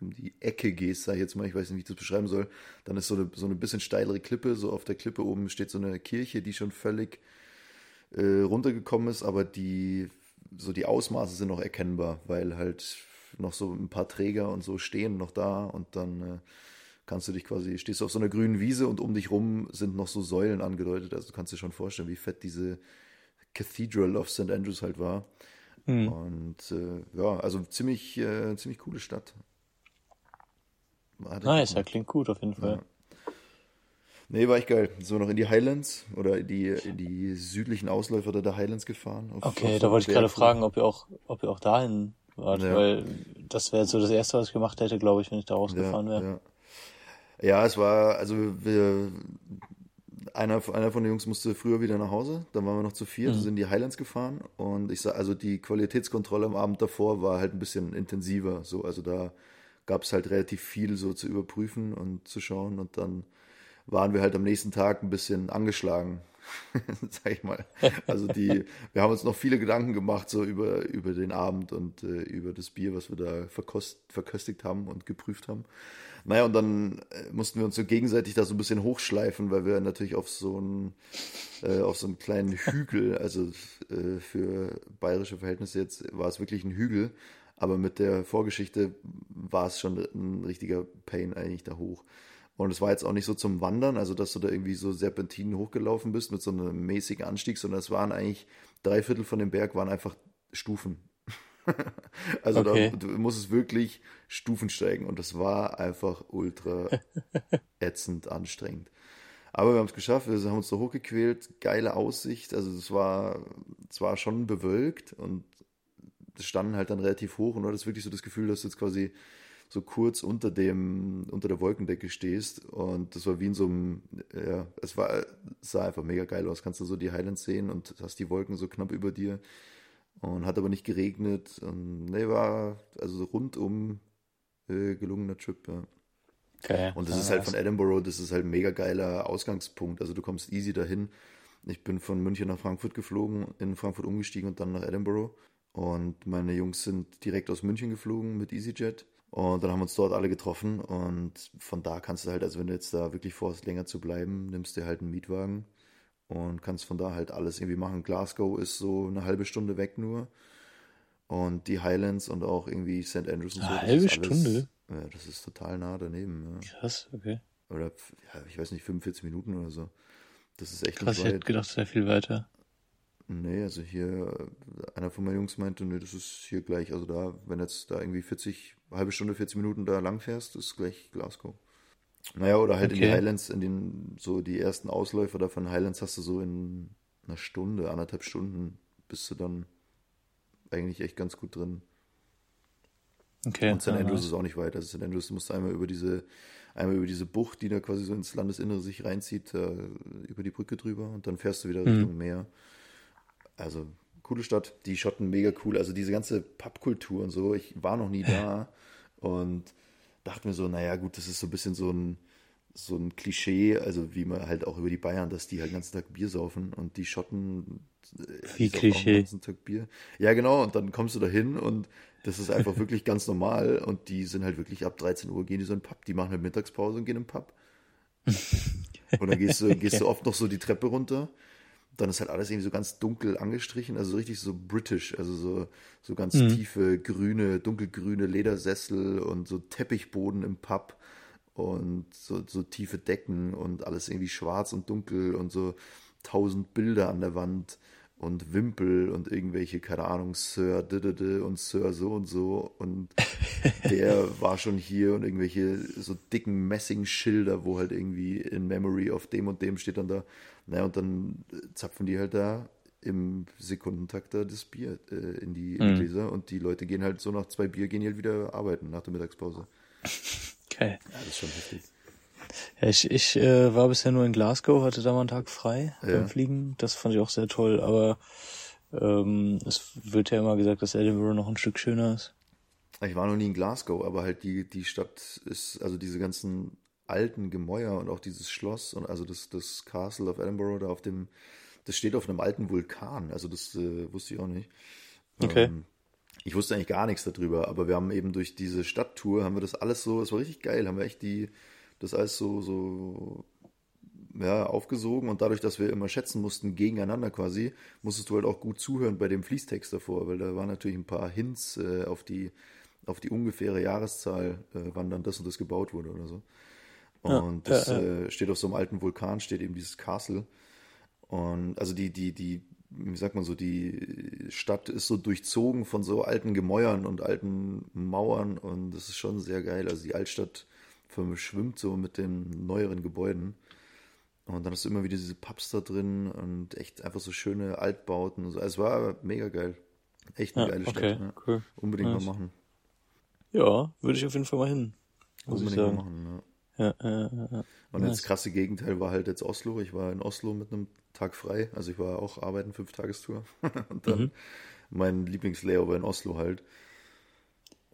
um die Ecke gehst, sag ich jetzt mal, ich weiß nicht, wie ich das beschreiben soll, dann ist so eine, so eine bisschen steilere Klippe, so auf der Klippe oben steht so eine Kirche, die schon völlig äh, runtergekommen ist, aber die, so die Ausmaße sind noch erkennbar, weil halt noch so ein paar Träger und so stehen noch da und dann äh, kannst du dich quasi, stehst du auf so einer grünen Wiese und um dich rum sind noch so Säulen angedeutet, also du kannst dir schon vorstellen, wie fett diese Cathedral of St. Andrews halt war. Hm. Und äh, ja, also ziemlich, äh, ziemlich coole Stadt. Hatte Nice, ja, klingt gut auf jeden Fall. Nee, war echt geil. So noch in die Highlands oder in die, in die südlichen Ausläufer der- Highlands gefahren. Auf- Okay, auf da wollte ich gerade fragen, ob ihr auch, ob ihr auch dahin wart, Ja. weil das wäre so das erste, was ich gemacht hätte, glaube ich, wenn ich da rausgefahren wäre. Ja, ja. ja, es war, also wir, einer, einer von den Jungs musste früher wieder nach Hause, dann waren wir noch zu viert, Mhm. sind in die Highlands gefahren und ich sag, also die Qualitätskontrolle am Abend davor war halt ein bisschen intensiver, so, also da gab es halt relativ viel so zu überprüfen und zu schauen und dann waren wir halt am nächsten Tag ein bisschen angeschlagen, sag ich mal. Also die, wir haben uns noch viele Gedanken gemacht so über, über den Abend und äh, über das Bier, was wir da verkost, verköstigt haben und geprüft haben. Naja, und dann äh, mussten wir uns so gegenseitig da so ein bisschen hochschleifen, weil wir natürlich auf so einen, äh, auf so einen kleinen Hügel, also äh, für bayerische Verhältnisse jetzt war es wirklich ein Hügel, aber mit der Vorgeschichte war es schon ein richtiger Pain eigentlich da hoch. Und es war jetzt auch nicht so zum Wandern, also dass du da irgendwie so Serpentinen hochgelaufen bist mit so einem mäßigen Anstieg, sondern es waren eigentlich drei Viertel von dem Berg waren einfach Stufen. also Okay. da, du musstest wirklich Stufen steigen und das war einfach ultra ätzend anstrengend. Aber wir haben es geschafft, wir haben uns da hochgequält, geile Aussicht, also es war, es war schon bewölkt und standen halt dann relativ hoch und du hattest wirklich so das Gefühl, dass du jetzt quasi so kurz unter dem, unter der Wolkendecke stehst und das war wie in so einem, ja, es war, es sah einfach mega geil aus, kannst du so die Highlands sehen und hast die Wolken so knapp über dir und hat aber nicht geregnet und ne, war also rundum äh, gelungener Trip, ja. Okay. Und das ist halt von Edinburgh, das ist halt ein mega geiler Ausgangspunkt. Also du kommst easy dahin. Ich bin von München nach Frankfurt geflogen, in Frankfurt umgestiegen und dann nach Edinburgh. Und meine Jungs sind direkt aus München geflogen mit EasyJet. Und dann haben wir uns dort alle getroffen. Und von da kannst du halt, also wenn du jetzt da wirklich vorhast, länger zu bleiben, nimmst dir halt einen Mietwagen und kannst von da halt alles irgendwie machen. Glasgow ist so eine halbe Stunde weg nur. Und die Highlands und auch irgendwie St. Andrews und so. Eine halbe alles- Stunde? Ja, das ist total nah daneben. Ja. Krass, okay. Oder, ja, ich weiß nicht, 45 Minuten oder so. Das ist echt Krass, ich hätte gedacht, wäre viel weiter. Nee, also hier, äh, einer von meinen Jungs meinte, nee, das ist hier gleich. Also da, wenn jetzt da irgendwie 40, halbe Stunde, 40 Minuten da lang fährst, ist gleich Glasgow. Naja, oder halt in die Okay. Highlands, in den, so die ersten Ausläufer da von Highlands hast du so in einer Stunde, anderthalb Stunden, bist du dann eigentlich echt ganz gut drin. Okay. Und St. Andrews ist auch nicht weit. Also St. Andrews musst du einmal über diese, einmal über diese Bucht, die da quasi so ins Landesinnere sich reinzieht, über die Brücke drüber und dann fährst du wieder Mhm. Richtung Meer. Also coole Stadt, die Schotten mega cool. Also diese ganze Pubkultur und so, ich war noch nie da und dachte mir so, naja gut, das ist so ein bisschen so ein, so ein Klischee, also wie man halt auch über die Bayern, dass die halt den ganzen Tag Bier saufen und die Schotten äh, Wie auch Klischee? Den ganzen Tag Bier. Ja, genau, und dann kommst du da hin und das ist einfach wirklich ganz normal und die sind halt wirklich ab 13 Uhr gehen die so in den Pub, die machen halt Mittagspause und gehen in den Pub. Und dann gehst du, gehst du oft noch so die Treppe runter. Dann ist halt alles irgendwie so ganz dunkel angestrichen, also so richtig so british, also so, so ganz Mhm. tiefe, grüne, dunkelgrüne Ledersessel und so Teppichboden im Pub und so, so tiefe Decken und alles irgendwie schwarz und dunkel und so tausend Bilder an der Wand und Wimpel und irgendwelche, keine Ahnung, Sir Didede und Sir so und so und der war schon hier und irgendwelche so dicken Messingschilder, wo halt irgendwie in Memory of dem und dem steht dann da. Naja, und dann zapfen die halt da im Sekundentakt da das Bier äh, in die die Gläser und die Leute gehen halt so nach zwei Bier, gehen halt wieder arbeiten nach der Mittagspause. Geil. Ja, das ist schon heftig. Ja, ich ich äh, war bisher nur in Glasgow, hatte da mal einen Tag frei Ja. beim Fliegen. Das fand ich auch sehr toll, aber ähm, es wird ja immer gesagt, dass Edinburgh noch ein Stück schöner ist. Ich war noch nie in Glasgow, aber halt die, die Stadt ist, also diese ganzen alten Gemäuer und auch dieses Schloss und also das, das Castle of Edinburgh da auf dem, das steht auf einem alten Vulkan, also das äh, wusste ich auch nicht. Okay. Ähm, ich wusste eigentlich gar nichts darüber, aber wir haben eben durch diese Stadttour, haben wir das alles so, es war richtig geil, haben wir echt die, das alles so, so, ja, aufgesogen und dadurch, dass wir immer schätzen mussten, gegeneinander quasi, musstest du halt auch gut zuhören bei dem Fließtext davor, weil da waren natürlich ein paar Hints äh, auf die, auf die ungefähre Jahreszahl, äh, wann dann das und das gebaut wurde oder so. Ja, Und das ja, Äh, steht auf so einem alten Vulkan, steht eben dieses Castle. Und also die, die, die, wie sagt man so, die Stadt ist so durchzogen von so alten Gemäuern und alten Mauern und das ist schon sehr geil. Also die Altstadt verschwimmt so mit den neueren Gebäuden. Und dann hast du immer wieder diese Pubs da drin und echt einfach so schöne Altbauten. Und so. Also es war mega geil. Echt eine Ja, geile Stadt. okay, ja. cool. Unbedingt Nice. mal machen. Ja, würde ich auf jeden Fall mal hin. Unbedingt mal machen. Ja. Ja, ja, ja, ja. Und Nice. das krasse Gegenteil war halt jetzt Oslo. Ich war in Oslo mit einem Tag frei. Also ich war auch arbeiten, fünf Tagestour. Und dann Mhm. mein Lieblingslayover in Oslo halt.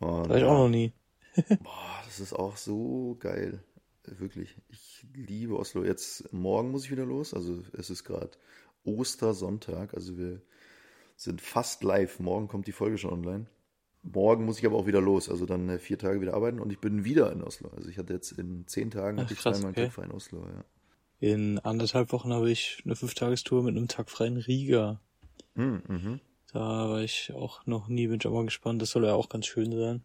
Und, War ich auch noch nie. Boah, das ist auch so geil. Wirklich. Ich liebe Oslo. Jetzt morgen muss ich wieder los. Also es ist gerade Ostersonntag. Also wir sind fast live. Morgen kommt die Folge schon online. Morgen muss ich aber auch wieder los. Also dann äh, vier Tage wieder arbeiten und ich bin wieder in Oslo. Also ich hatte jetzt in zehn Tagen Ach, hatte ich krass, zweimal einen okay. Tag frei in Oslo. Ja. In anderthalb Wochen habe ich eine Fünftagestour mit einem Tag freien Riga. Hm, mhm. Da war ich auch noch nie, bin ich auch mal gespannt. Das soll ja auch ganz schön sein.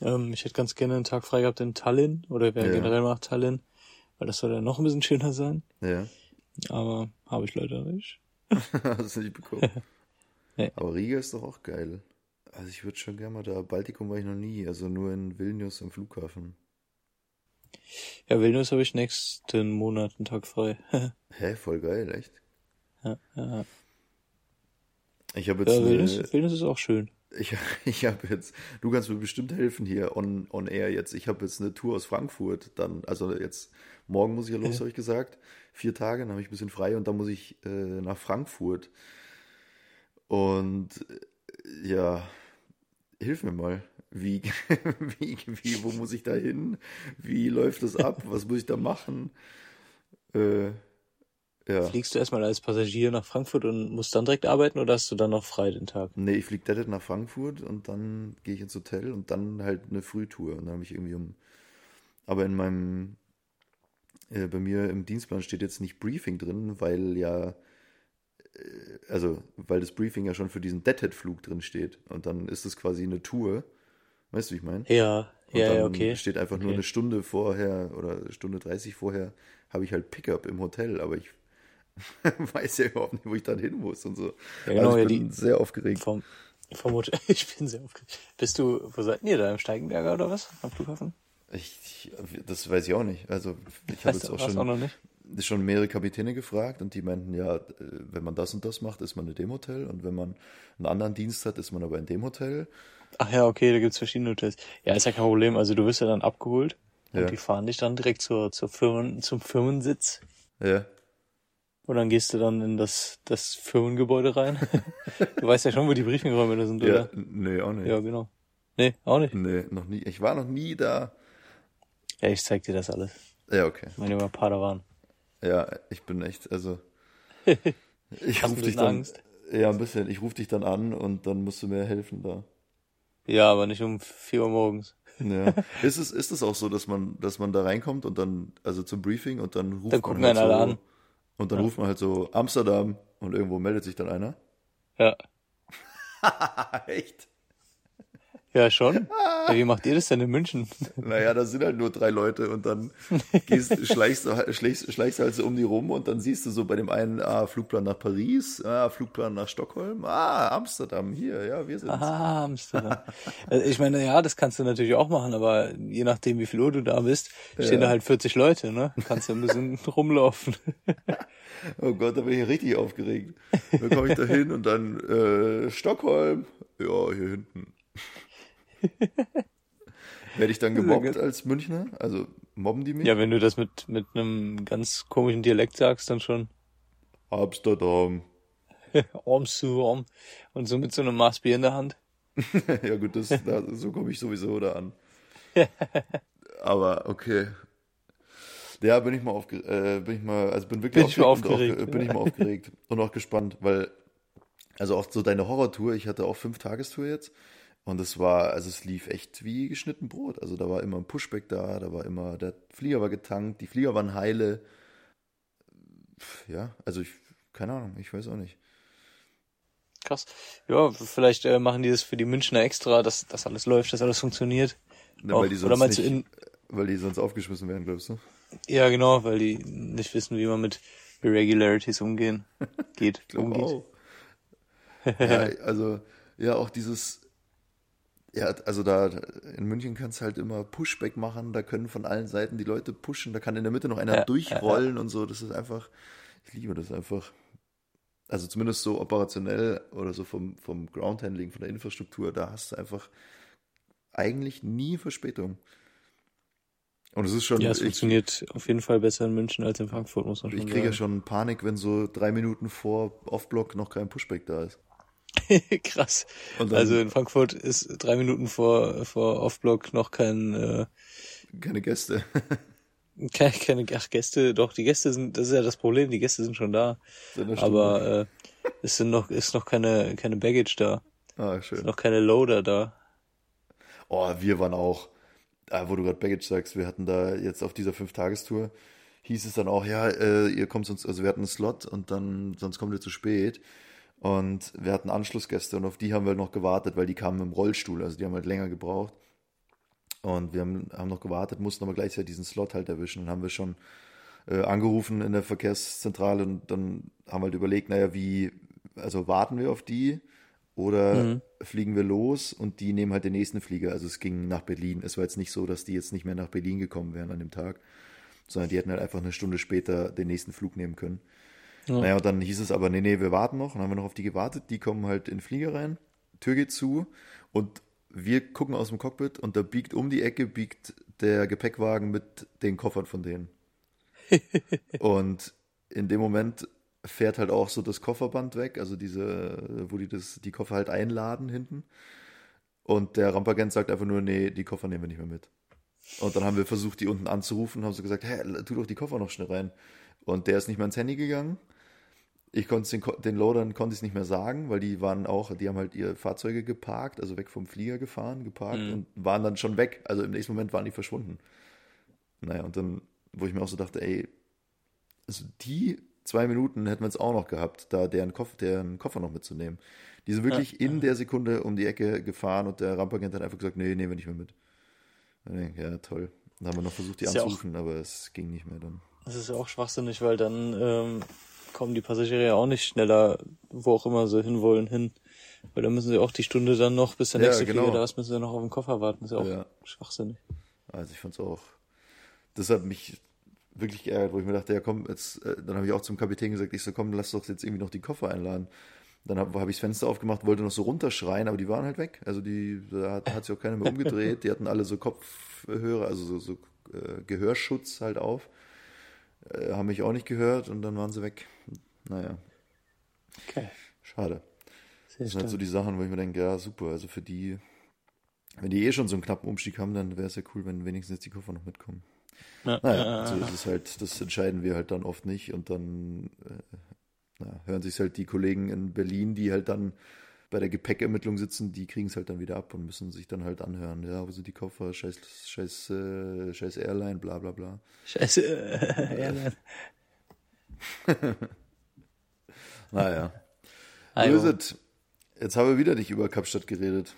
Ähm, ich hätte ganz gerne einen Tag frei gehabt in Tallinn oder wäre Ja. generell nach Tallinn, weil das soll ja noch ein bisschen schöner sein. Ja. Aber habe ich leider nicht. Hast du nicht bekommen. Nee. Aber Riga ist doch auch geil. Also ich würde schon gerne mal da. Baltikum war ich noch nie. Also nur in Vilnius am Flughafen. Ja, Vilnius habe ich nächsten Monat einen Tag frei. Hä, voll geil, echt? ja, ja. Ich habe jetzt ja eine, Vilnius, Vilnius ist auch schön. Ich, ich habe jetzt, du kannst mir bestimmt helfen hier on, on air jetzt. Ich habe jetzt eine Tour aus Frankfurt dann, also jetzt morgen muss ich ja los, Ja. habe ich gesagt. Vier Tage, dann habe ich ein bisschen frei und dann muss ich äh, nach Frankfurt. Und äh, ja, hilf mir mal. Wie, wie, wie, wo muss ich da hin? Wie läuft das ab? Was muss ich da machen? Äh, ja. Fliegst du erstmal als Passagier nach Frankfurt und musst dann direkt arbeiten oder hast du dann noch frei den Tag? Nee, ich fliege direkt nach Frankfurt und dann gehe ich ins Hotel und dann halt eine Frühtour. Und dann habe ich irgendwie um. Aber in meinem. Äh, bei mir im Dienstplan steht jetzt nicht Briefing drin, weil ja. äh, Also, weil das Briefing ja schon für diesen Deadhead-Flug drin steht. Und dann ist es quasi eine Tour. Weißt du, wie ich meine? Ja, Und ja, dann ja, okay. steht einfach nur Okay. eine Stunde vorher oder Stunde 30 vorher habe ich halt Pickup im Hotel, aber ich weiß ja überhaupt nicht, wo ich dann hin muss und so. Ja, genau, also ich ja, bin die- sehr aufgeregt. Vom, Hotel. Ich bin sehr aufgeregt. Bist du, wo seid ihr da? Im Steigenberger oder was? Am Flughafen? Ich, das weiß ich auch nicht. Also ich habe jetzt auch schon, auch noch nicht? schon mehrere Kapitäne gefragt und die meinten, ja, äh, wenn man das und das macht, ist man in dem Hotel und wenn man einen anderen Dienst hat, ist man aber in dem Hotel. Ach ja, okay, da gibt's verschiedene Hotels. Ja, ist ja kein Problem. Also du wirst ja dann abgeholt und Ja. die fahren dich dann direkt zur, zur Firmen, zum Firmensitz. Ja, Und dann gehst du dann in das, das Firmengebäude rein. du weißt ja schon, wo die Briefingräume da sind, ja, oder? nee, auch nicht. Ja, genau. Nee, auch nicht. Nee, noch nie. Ich war noch nie da. Ja, ich zeig dir das alles. Ja, okay. Mein junger Padawan. Ja, ich bin echt, also. Ich Hast ruf ein dich dann. Angst? Ja, ein bisschen. Ich rufe dich dann an und dann musst du mir helfen da. Ja, aber nicht um 4 Uhr morgens. Ja. ist es, ist es auch so, dass man, dass man da reinkommt und dann, also zum Briefing und dann ruft Dann man gucken halt einen so, alle an. Und dann Ja. ruft man halt so Amsterdam und irgendwo meldet sich dann einer. Ja. Echt? Ja, schon. Ja, wie macht ihr das denn in München? Naja, da sind halt nur drei Leute und dann gehst, schleichst, du, schleichst, schleichst halt so um die rum und dann siehst du so bei dem einen, ah, Flugplan nach Paris, ah, Flugplan nach Stockholm, ah, Amsterdam, hier, ja, wir sind Ah, Amsterdam. Also ich meine, ja, das kannst du natürlich auch machen, aber je nachdem, wie viel Uhr du da bist, stehen da halt 40 Leute, ne? Kannst du ein bisschen rumlaufen. Oh Gott, da bin ich richtig aufgeregt. Dann komme ich da hin und dann äh, Stockholm, ja, hier hinten. Werde ich dann gemobbt als Münchner? Also mobben die mich? Ja, wenn du das mit, mit einem ganz komischen Dialekt sagst, dann schon. Amsterdam. Amsterdam. Und so mit so einem Maß Bier in der Hand. ja gut, das, da, so komme ich sowieso da an. Aber okay. Ja, bin ich mal aufgeregt, äh, bin ich mal, also bin wirklich Bin ich mal aufgeregt, aufgeregt, und auch, bin ich mal aufgeregt und auch gespannt, weil, also auch so deine Horrortour, ich hatte auch fünf Tagestour jetzt und es war, also es lief echt wie geschnitten Brot. Also da war immer ein Pushback da, da war immer, der Flieger war getankt, die Flieger waren heile. Ja, also ich, keine Ahnung, ich weiß auch nicht. Krass. Ja, vielleicht äh, machen die das für die Münchner extra, dass das alles läuft, dass alles funktioniert. Auch- weil die oder sonst nicht, in, weil die sonst aufgeschmissen werden, glaubst du? ja genau, weil die nicht wissen, wie man mit Irregularities umgehen geht. Ich umgeht. auch. ja, also, ja, auch dieses, ja, also da in München kannst du halt immer Pushback machen, da können von allen Seiten die Leute pushen, da kann in der Mitte noch einer Ja, durchrollen und so, das ist einfach, ich liebe das einfach. Also zumindest so operationell oder so vom, vom Groundhandling, von der Infrastruktur, da hast du einfach eigentlich nie Verspätung. Und es ist schon, Ja, es ich, funktioniert auf jeden Fall besser in München als in Frankfurt, muss man schon ich kriege ja sagen. schon Panik, wenn so drei Minuten vor Off-Block noch kein Pushback da ist. Krass. Also in Frankfurt ist drei Minuten vor, vor Off-Block noch kein, äh, Keine Gäste. keine, keine ach, Gäste, doch, die Gäste sind, das ist ja das Problem, die Gäste sind schon da. Stunde. Aber äh, es sind noch, ist noch keine, keine Baggage da. Ah, schön. Noch keine Loader da. Oh, wir waren auch, ah, wo du gerade Baggage sagst, wir hatten da jetzt auf dieser Fünf-Tagestour, hieß es dann auch, ja, äh, ihr kommt sonst, also wir hatten einen Slot und dann, sonst kommt ihr zu spät. Und wir hatten Anschlussgäste und auf die haben wir noch gewartet, weil die kamen im Rollstuhl, also die haben halt länger gebraucht. Und wir haben, haben noch gewartet, mussten aber gleichzeitig diesen Slot halt erwischen. Dann haben wir schon äh, angerufen in der Verkehrszentrale und dann haben wir halt überlegt, naja, wie, also warten wir auf die oder fliegen wir los und die nehmen halt den nächsten Flieger. Also es ging nach Berlin. Es war jetzt nicht so, dass die jetzt nicht mehr nach Berlin gekommen wären an dem Tag, sondern die hätten halt einfach eine Stunde später den nächsten Flug nehmen können. Naja, und dann hieß es aber, nee, nee, wir warten noch. Und dann haben wir noch auf die gewartet. Die kommen halt in den Flieger rein, Tür geht zu und wir gucken aus dem Cockpit und da biegt um die Ecke, biegt der Gepäckwagen mit den Koffern von denen. und in dem Moment fährt halt auch so das Kofferband weg, also diese, wo die das, die Koffer halt einladen hinten. Und der Rampagent sagt einfach nur, nee, die Koffer nehmen wir nicht mehr mit. Und dann haben wir versucht, die unten anzurufen, haben so gesagt, hä, tu doch die Koffer noch schnell rein. Und der ist nicht mehr ins Handy gegangen. Ich konnte den, den Loadern konnte ich es nicht mehr sagen, weil die waren auch, die haben halt ihre Fahrzeuge geparkt, also weg vom Flieger gefahren, geparkt und waren dann schon weg. Also im nächsten Moment waren die verschwunden. Naja, und dann, wo ich mir auch so dachte, ey, also die zwei Minuten hätten wir es auch noch gehabt, da deren Koffer, deren Koffer noch mitzunehmen. Die sind wirklich in der Sekunde um die Ecke gefahren und der Rampagent hat einfach gesagt, nee, nehmen wir nicht mehr mit. Denke ja, toll. Dann haben wir noch versucht, die Ist ja auch- anzurufen, aber es ging nicht mehr dann. Das ist ja auch schwachsinnig, weil dann ähm, kommen die Passagiere ja auch nicht schneller, wo auch immer sie hinwollen, hin. Weil dann müssen sie auch die Stunde dann noch, bis der Ja, nächste genau. Flieger da ist, müssen sie noch auf den Koffer warten. Das ist ja auch Ja. schwachsinnig. Also ich fand es auch. Das hat mich wirklich geärgert, wo ich mir dachte, ja komm, jetzt, äh, dann habe ich auch zum Kapitän gesagt, ich so, komm, lass doch jetzt irgendwie noch die Koffer einladen. Dann habe hab ich das Fenster aufgemacht, wollte noch so runterschreien, aber die waren halt weg. Also die, da hat, hat sich auch keiner mehr umgedreht. Die hatten alle so Kopfhörer, also so, so äh, Gehörschutz halt auf. Äh, haben mich auch nicht gehört und dann waren sie weg. Naja, Okay. schade. Sehr Das sind halt so die Sachen, wo ich mir denke, ja, super. Also für die, wenn die eh schon so einen knappen Umstieg haben, dann wäre es ja cool, wenn wenigstens jetzt die Koffer noch mitkommen. Ja, Naja, äh, so ist es halt, das entscheiden wir halt dann oft nicht und dann äh, na, hören sich halt die Kollegen in Berlin, die halt dann bei der Gepäckermittlung sitzen, die kriegen es halt dann wieder ab und müssen sich dann halt anhören, ja, wo sind die Koffer, scheiß, scheiß, äh, scheiß Airline, bla bla bla. Scheiße. Äh, Airline. Naja, so Also, ist es. Jetzt haben wir wieder nicht über Kapstadt geredet.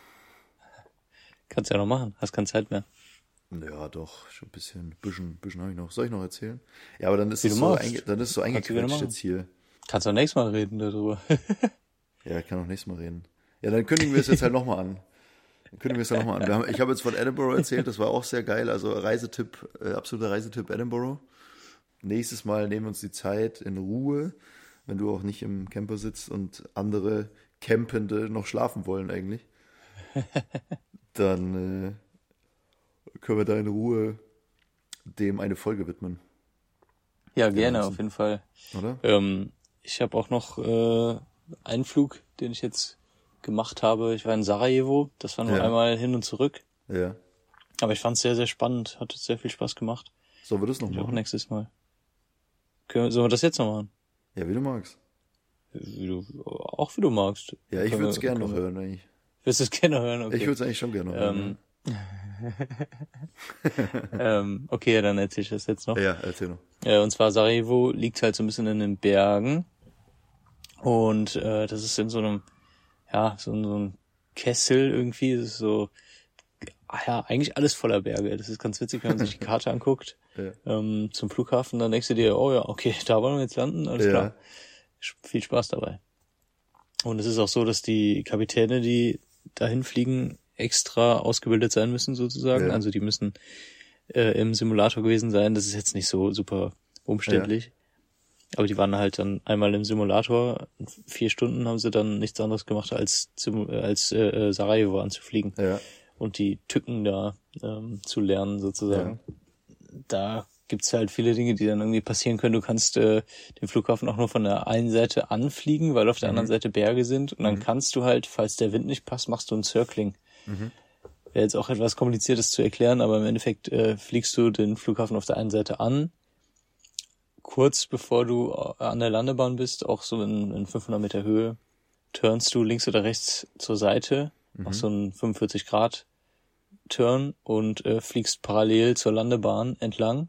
Kannst ja noch machen, hast keine Zeit mehr. Ja, doch, schon ein bisschen, bisschen, bisschen habe ich noch. Soll ich noch erzählen? Ja, aber dann ist Wie es so, einge dann ist es so eingequetscht jetzt hier. Kannst du nächstes Mal reden darüber. Ja, ich kann auch nächstes Mal reden. Ja, dann kündigen wir es jetzt halt nochmal an. Dann kündigen wir es dann nochmal an. Haben, ich habe jetzt von Edinburgh erzählt, das war auch sehr geil. Also Reisetipp, äh, absoluter Reisetipp Edinburgh. Nächstes Mal nehmen wir uns die Zeit in Ruhe, wenn du auch nicht im Camper sitzt und andere Campende noch schlafen wollen eigentlich. Dann äh, können wir da in Ruhe dem eine Folge widmen, ja, gerne, auf jeden Fall. oder? Ähm, ich habe auch noch äh, einen Flug, den ich jetzt gemacht habe. Ich war in Sarajevo, das war nur Ja. einmal hin und zurück. Ja. Aber ich fand es sehr, sehr spannend, hat sehr viel Spaß gemacht. Sollen wir das noch Ich auch machen? nächstes Mal. Können, sollen wir das jetzt noch machen? Ja, wie du magst. Wie du, auch wie du magst. Ja, ich würde es gerne noch hören eigentlich. Willst du es gerne hören? Okay. Ich würde es eigentlich schon gerne hören. ähm, ähm, okay, dann erzähl ich das jetzt noch. ja, erzähl noch. Äh, und zwar Sarajevo liegt halt so ein bisschen in den Bergen. Und äh, das ist in so einem, ja, so, so ein Kessel irgendwie. Das ist so, ah ja, eigentlich alles voller Berge. Das ist ganz witzig, wenn man sich die Karte anguckt. Ja. Ähm, zum Flughafen, dann denkst du dir, oh ja, okay, da wollen wir jetzt landen, alles Ja. klar. Viel Spaß dabei. Und es ist auch so, dass die Kapitäne, die dahin fliegen, extra ausgebildet sein müssen sozusagen. Ja. Also die müssen äh, im Simulator gewesen sein. Das ist jetzt nicht so super umständlich. Aber die waren halt dann einmal im Simulator. Vier Stunden haben sie dann nichts anderes gemacht, als, äh, als äh, äh, Sarajevo anzufliegen Ja. und die Tücken da ähm, zu lernen sozusagen. Da gibt's halt viele Dinge, die dann irgendwie passieren können. Du kannst äh, den Flughafen auch nur von der einen Seite anfliegen, weil auf der anderen Seite Berge sind. Und dann kannst du halt, falls der Wind nicht passt, machst du ein Circling. Wäre jetzt auch etwas kompliziertes zu erklären, aber im Endeffekt äh, fliegst du den Flughafen auf der einen Seite an. Kurz bevor du äh, an der Landebahn bist, auch so in, in 500 Meter Höhe, turnst du links oder rechts zur Seite, machst so einen 45 Grad Turn und äh, fliegst parallel zur Landebahn entlang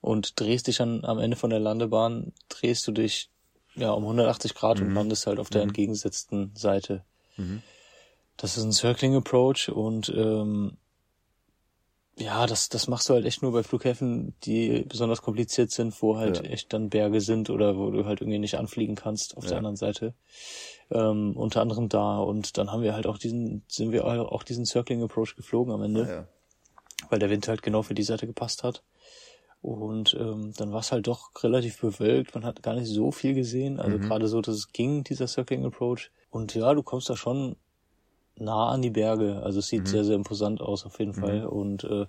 und drehst dich dann am Ende von der Landebahn, drehst du dich ja um 180 Grad und landest halt auf der entgegengesetzten Seite. Das ist ein Circling Approach und ähm, ja, das, das machst du halt echt nur bei Flughäfen, die besonders kompliziert sind, wo halt Ja. echt dann Berge sind oder wo du halt irgendwie nicht anfliegen kannst auf der Ja. anderen Seite. Ähm, unter anderem da. Und dann haben wir halt auch diesen, sind wir auch diesen Circling Approach geflogen am Ende, Ja. weil der Wind halt genau für die Seite gepasst hat. Und ähm, dann war es halt doch relativ bewölkt. Man hat gar nicht so viel gesehen. Also gerade so, dass es ging, dieser Circling Approach. Und ja, du kommst da schon nah an die Berge. Also es sieht sehr, sehr imposant aus auf jeden Fall. Und äh,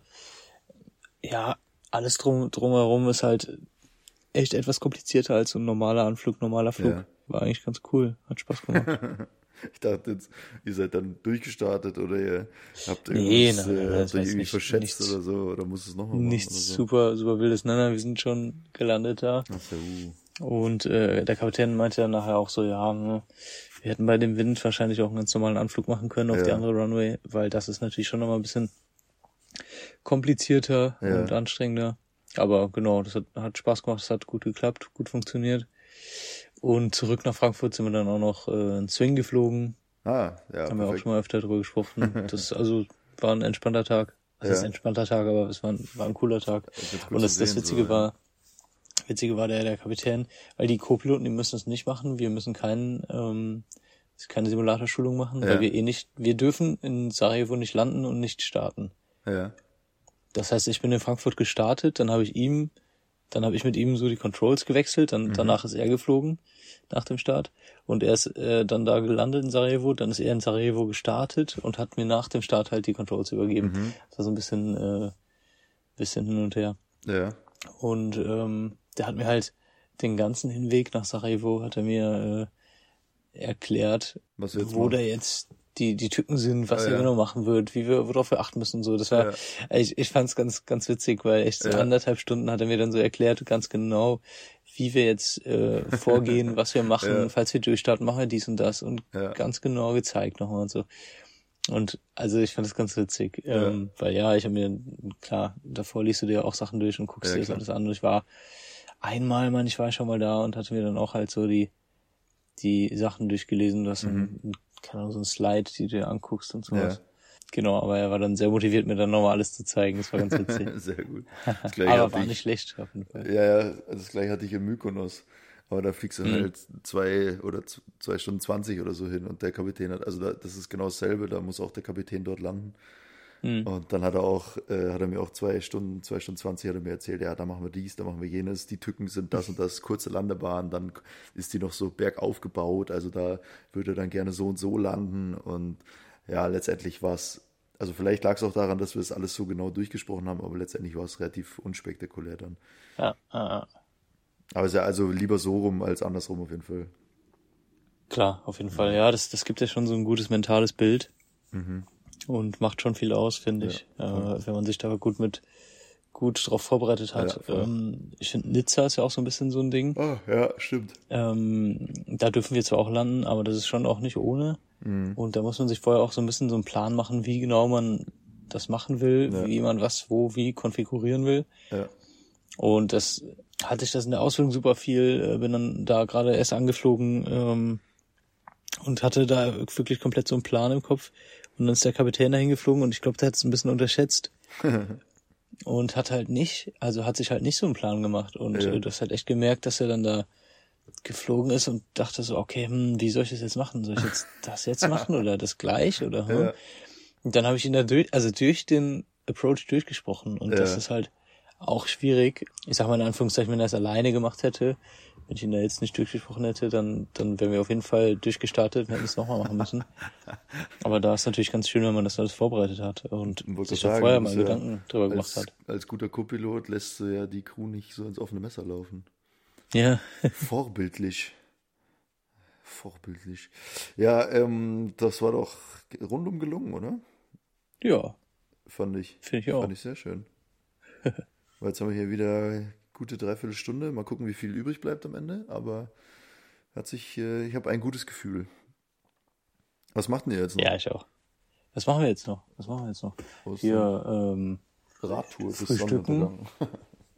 ja, alles drum drumherum ist halt echt etwas komplizierter als so ein normaler Anflug, normaler Flug. Ja. War eigentlich ganz cool. Hat Spaß gemacht. Ich dachte jetzt, ihr seid dann durchgestartet oder ihr habt Nee, nein, nein, äh, habt euch irgendwie nicht- verschätzt nichts- oder so oder muss es nochmal machen Nichts so. super, super wildes. Nein, nein, wir sind schon gelandet da. Ach so. Und äh, der Kapitän meinte dann nachher auch so, ja, ne, wir hätten bei dem Wind wahrscheinlich auch einen ganz normalen Anflug machen können auf Ja. die andere Runway, weil das ist natürlich schon nochmal ein bisschen komplizierter Ja. und anstrengender. Aber genau, das hat, hat Spaß gemacht, das hat gut geklappt, gut funktioniert. Und zurück nach Frankfurt sind wir dann auch noch äh, einen Swing geflogen. Ah, ja, Haben wir auch perfekt. schon mal öfter drüber gesprochen. Das also war ein entspannter Tag. Das Ja. ist ein entspannter Tag, aber es war ein, war ein cooler Tag. cool Und das, das Witzige so, war, Witzige war der, der Kapitän, weil die Co-Piloten, die müssen das nicht machen. Wir müssen keinen, ähm, keine Simulatorschulung machen, Ja. weil wir eh nicht, wir dürfen in Sarajevo nicht landen und nicht starten. Ja, Das heißt, ich bin in Frankfurt gestartet, dann habe ich ihm, dann habe ich mit ihm so die Controls gewechselt, dann danach ist er geflogen nach dem Start und er ist äh, dann da gelandet in Sarajevo, dann ist er in Sarajevo gestartet und hat mir nach dem Start halt die Controls übergeben. Das war so ein bisschen, äh, bisschen hin und her. ja, Und ähm, der hat mir halt den ganzen Hinweg nach Sarajevo hat er mir äh, erklärt, wo da jetzt die, die Tücken sind, was Ah, er ja. genau machen wird, wie wir, worauf wir achten müssen und so. Das war, Ja. ich, ich fand es ganz, ganz witzig, weil echt so Ja. anderthalb Stunden hat er mir dann so erklärt, ganz genau, wie wir jetzt äh, vorgehen, was wir machen, falls wir durchstarten, machen wir dies und das und ganz genau gezeigt nochmal und so. Und also ich fand das ganz witzig, ähm, weil ja, ich habe mir, klar, davor liest du dir auch Sachen durch und guckst dir das alles an. Und ich war einmal, man, ich war schon mal da und hatte mir dann auch halt so die, die Sachen durchgelesen, du hast ein, keine Ahnung, so ein Slide, die du dir anguckst und sowas. Genau, aber er war dann sehr motiviert, mir dann nochmal alles zu zeigen. Das war ganz witzig. Sehr gut. Aber war ich- nicht schlecht auf jeden Fall. Ja, ja, das gleiche hatte ich in Mykonos. Aber da fliegst du Mhm. halt zwei oder zwei Stunden zwanzig oder so hin und der Kapitän hat, also da, das ist genau dasselbe, da muss auch der Kapitän dort landen. Mhm. Und dann hat er auch, äh, hat er mir auch zwei Stunden, zwei Stunden zwanzig hat er mir erzählt, ja, da machen wir dies, da machen wir jenes, die Tücken sind das und das, kurze Landebahn, dann ist die noch so bergauf gebaut, also da würde er dann gerne so und so landen und ja, letztendlich war es, also vielleicht lag es auch daran, dass wir es alles so genau durchgesprochen haben, aber letztendlich war es relativ unspektakulär dann. Ja, äh, Aber es ist ja also lieber so rum als andersrum auf jeden Fall. klar, auf jeden Fall. Ja, das, das gibt ja schon so ein gutes mentales Bild. Und macht schon viel aus, finde ich. äh, wenn man sich da gut mit gut drauf vorbereitet hat. Ja, ähm, ich finde, Nizza ist ja auch so ein bisschen so ein Ding. Oh, ja, stimmt. Ähm, da dürfen wir zwar auch landen, aber das ist schon auch nicht ohne. Mhm. Und da muss man sich vorher auch so ein bisschen so einen Plan machen, wie genau man das machen will, Ja. wie man was wo wie konfigurieren will. Ja. Und das hatte ich das in der Ausbildung super viel, äh, bin dann da gerade erst angeflogen ähm, und hatte da wirklich komplett so einen Plan im Kopf. Und dann ist der Kapitän dahin geflogen und ich glaube, der hat es ein bisschen unterschätzt. und hat halt nicht, also hat sich halt nicht so einen Plan gemacht. Und Ja. äh, du hast halt echt gemerkt, dass er dann da geflogen ist und dachte so, okay, hm, wie soll ich das jetzt machen? Soll ich jetzt das jetzt machen oder das gleich? Oder hm? Ja. Und dann habe ich ihn da durch, also durch den Approach durchgesprochen. Und das Ja. ist halt auch schwierig. Ich sag mal in Anführungszeichen, wenn er es alleine gemacht hätte, wenn ich ihn da jetzt nicht durchgesprochen hätte, dann, dann wären wir auf jeden Fall durchgestartet und hätten es nochmal machen müssen. Aber da ist natürlich ganz schön, wenn man das alles vorbereitet hat und Wollte sich da vorher mal bist ja Gedanken drüber gemacht Als, hat. als guter Co-Pilot lässt du ja die Crew nicht so ins offene Messer laufen. Ja, Vorbildlich. Vorbildlich. Ja, ähm, das war doch rundum gelungen, oder? ja, Fand ich. finde ich auch. Fand ich sehr schön. Weil jetzt haben wir hier wieder gute Dreiviertelstunde. Mal gucken, wie viel übrig bleibt am Ende. Aber hat sich, äh, ich habe ein gutes Gefühl. Was macht denn ihr jetzt noch? Ja, ich auch. Was machen wir jetzt noch? Was machen wir jetzt noch? Hier, ähm, Radtour bis Frühstücken.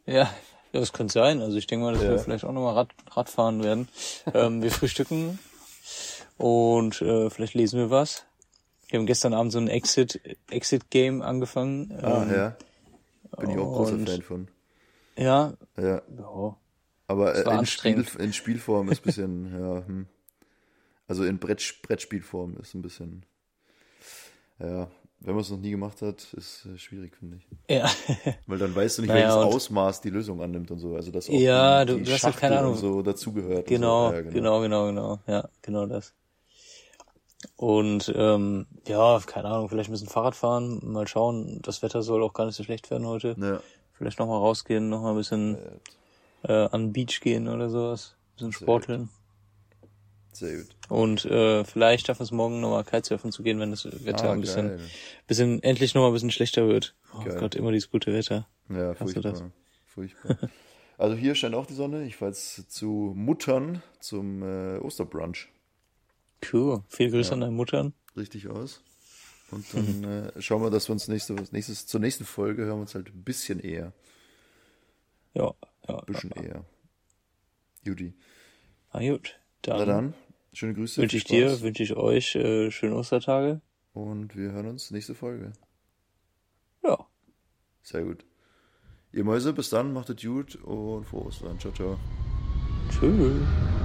Ja, ja, das könnte sein. Also ich denke mal, dass Ja. wir vielleicht auch nochmal Rad, Rad fahren werden. ähm, wir frühstücken und äh, vielleicht lesen wir was. Wir haben gestern Abend so ein Exit, Exit Game angefangen. Ah, Ähm, ja. Bin ich auch großer Fan von. Ja, Ja. ja. Aber äh, in, Spiel, in Spielform ist ein bisschen, ja, hm. Also in Brett, Brettspielform ist ein bisschen, ja, wenn man es noch nie gemacht hat, ist äh, schwierig, finde ich. Ja, Weil dann weißt du nicht, Naja, welches Ausmaß die Lösung annimmt und so. Also dass auch Ja, die, du- die du hast halt keine Ahnung. und so dazugehört. genau, so. Ja, genau, genau, genau. Ja, genau das. Und ähm, ja, keine Ahnung, vielleicht ein bisschen Fahrrad fahren, mal schauen. Das Wetter soll auch gar nicht so schlecht werden heute. Ja, Vielleicht nochmal rausgehen, nochmal ein bisschen äh, an den Beach gehen oder sowas. Ein bisschen sporteln. sehr gut. Und äh, vielleicht schaffen wir es morgen nochmal Kitesurfen zu gehen, wenn das Wetter Ah, ein bisschen, geil. bisschen endlich nochmal ein bisschen schlechter wird. Oh Geil. Gott, immer dieses gute Wetter. Ja, Hast furchtbar. Furchtbar. Also hier scheint auch die Sonne. Ich fahre jetzt zu Muttern zum äh, Osterbrunch. Cool. Viel Grüße an deine Muttern. richtig aus. Und dann äh, schauen wir, dass wir uns nächste, nächstes, zur nächsten Folge hören wir uns halt ein bisschen eher. Ja, ja. Ein bisschen eher. Judy. Na gut. Na Dann, dann, schöne Grüße. wünsche ich dir, wünsche ich euch äh, schöne Ostertage. Und wir hören uns nächste Folge. Ja. Sehr gut. Ihr Mäuse, bis dann, macht es gut und frohes Ostern. Ciao, ciao. Tschüss.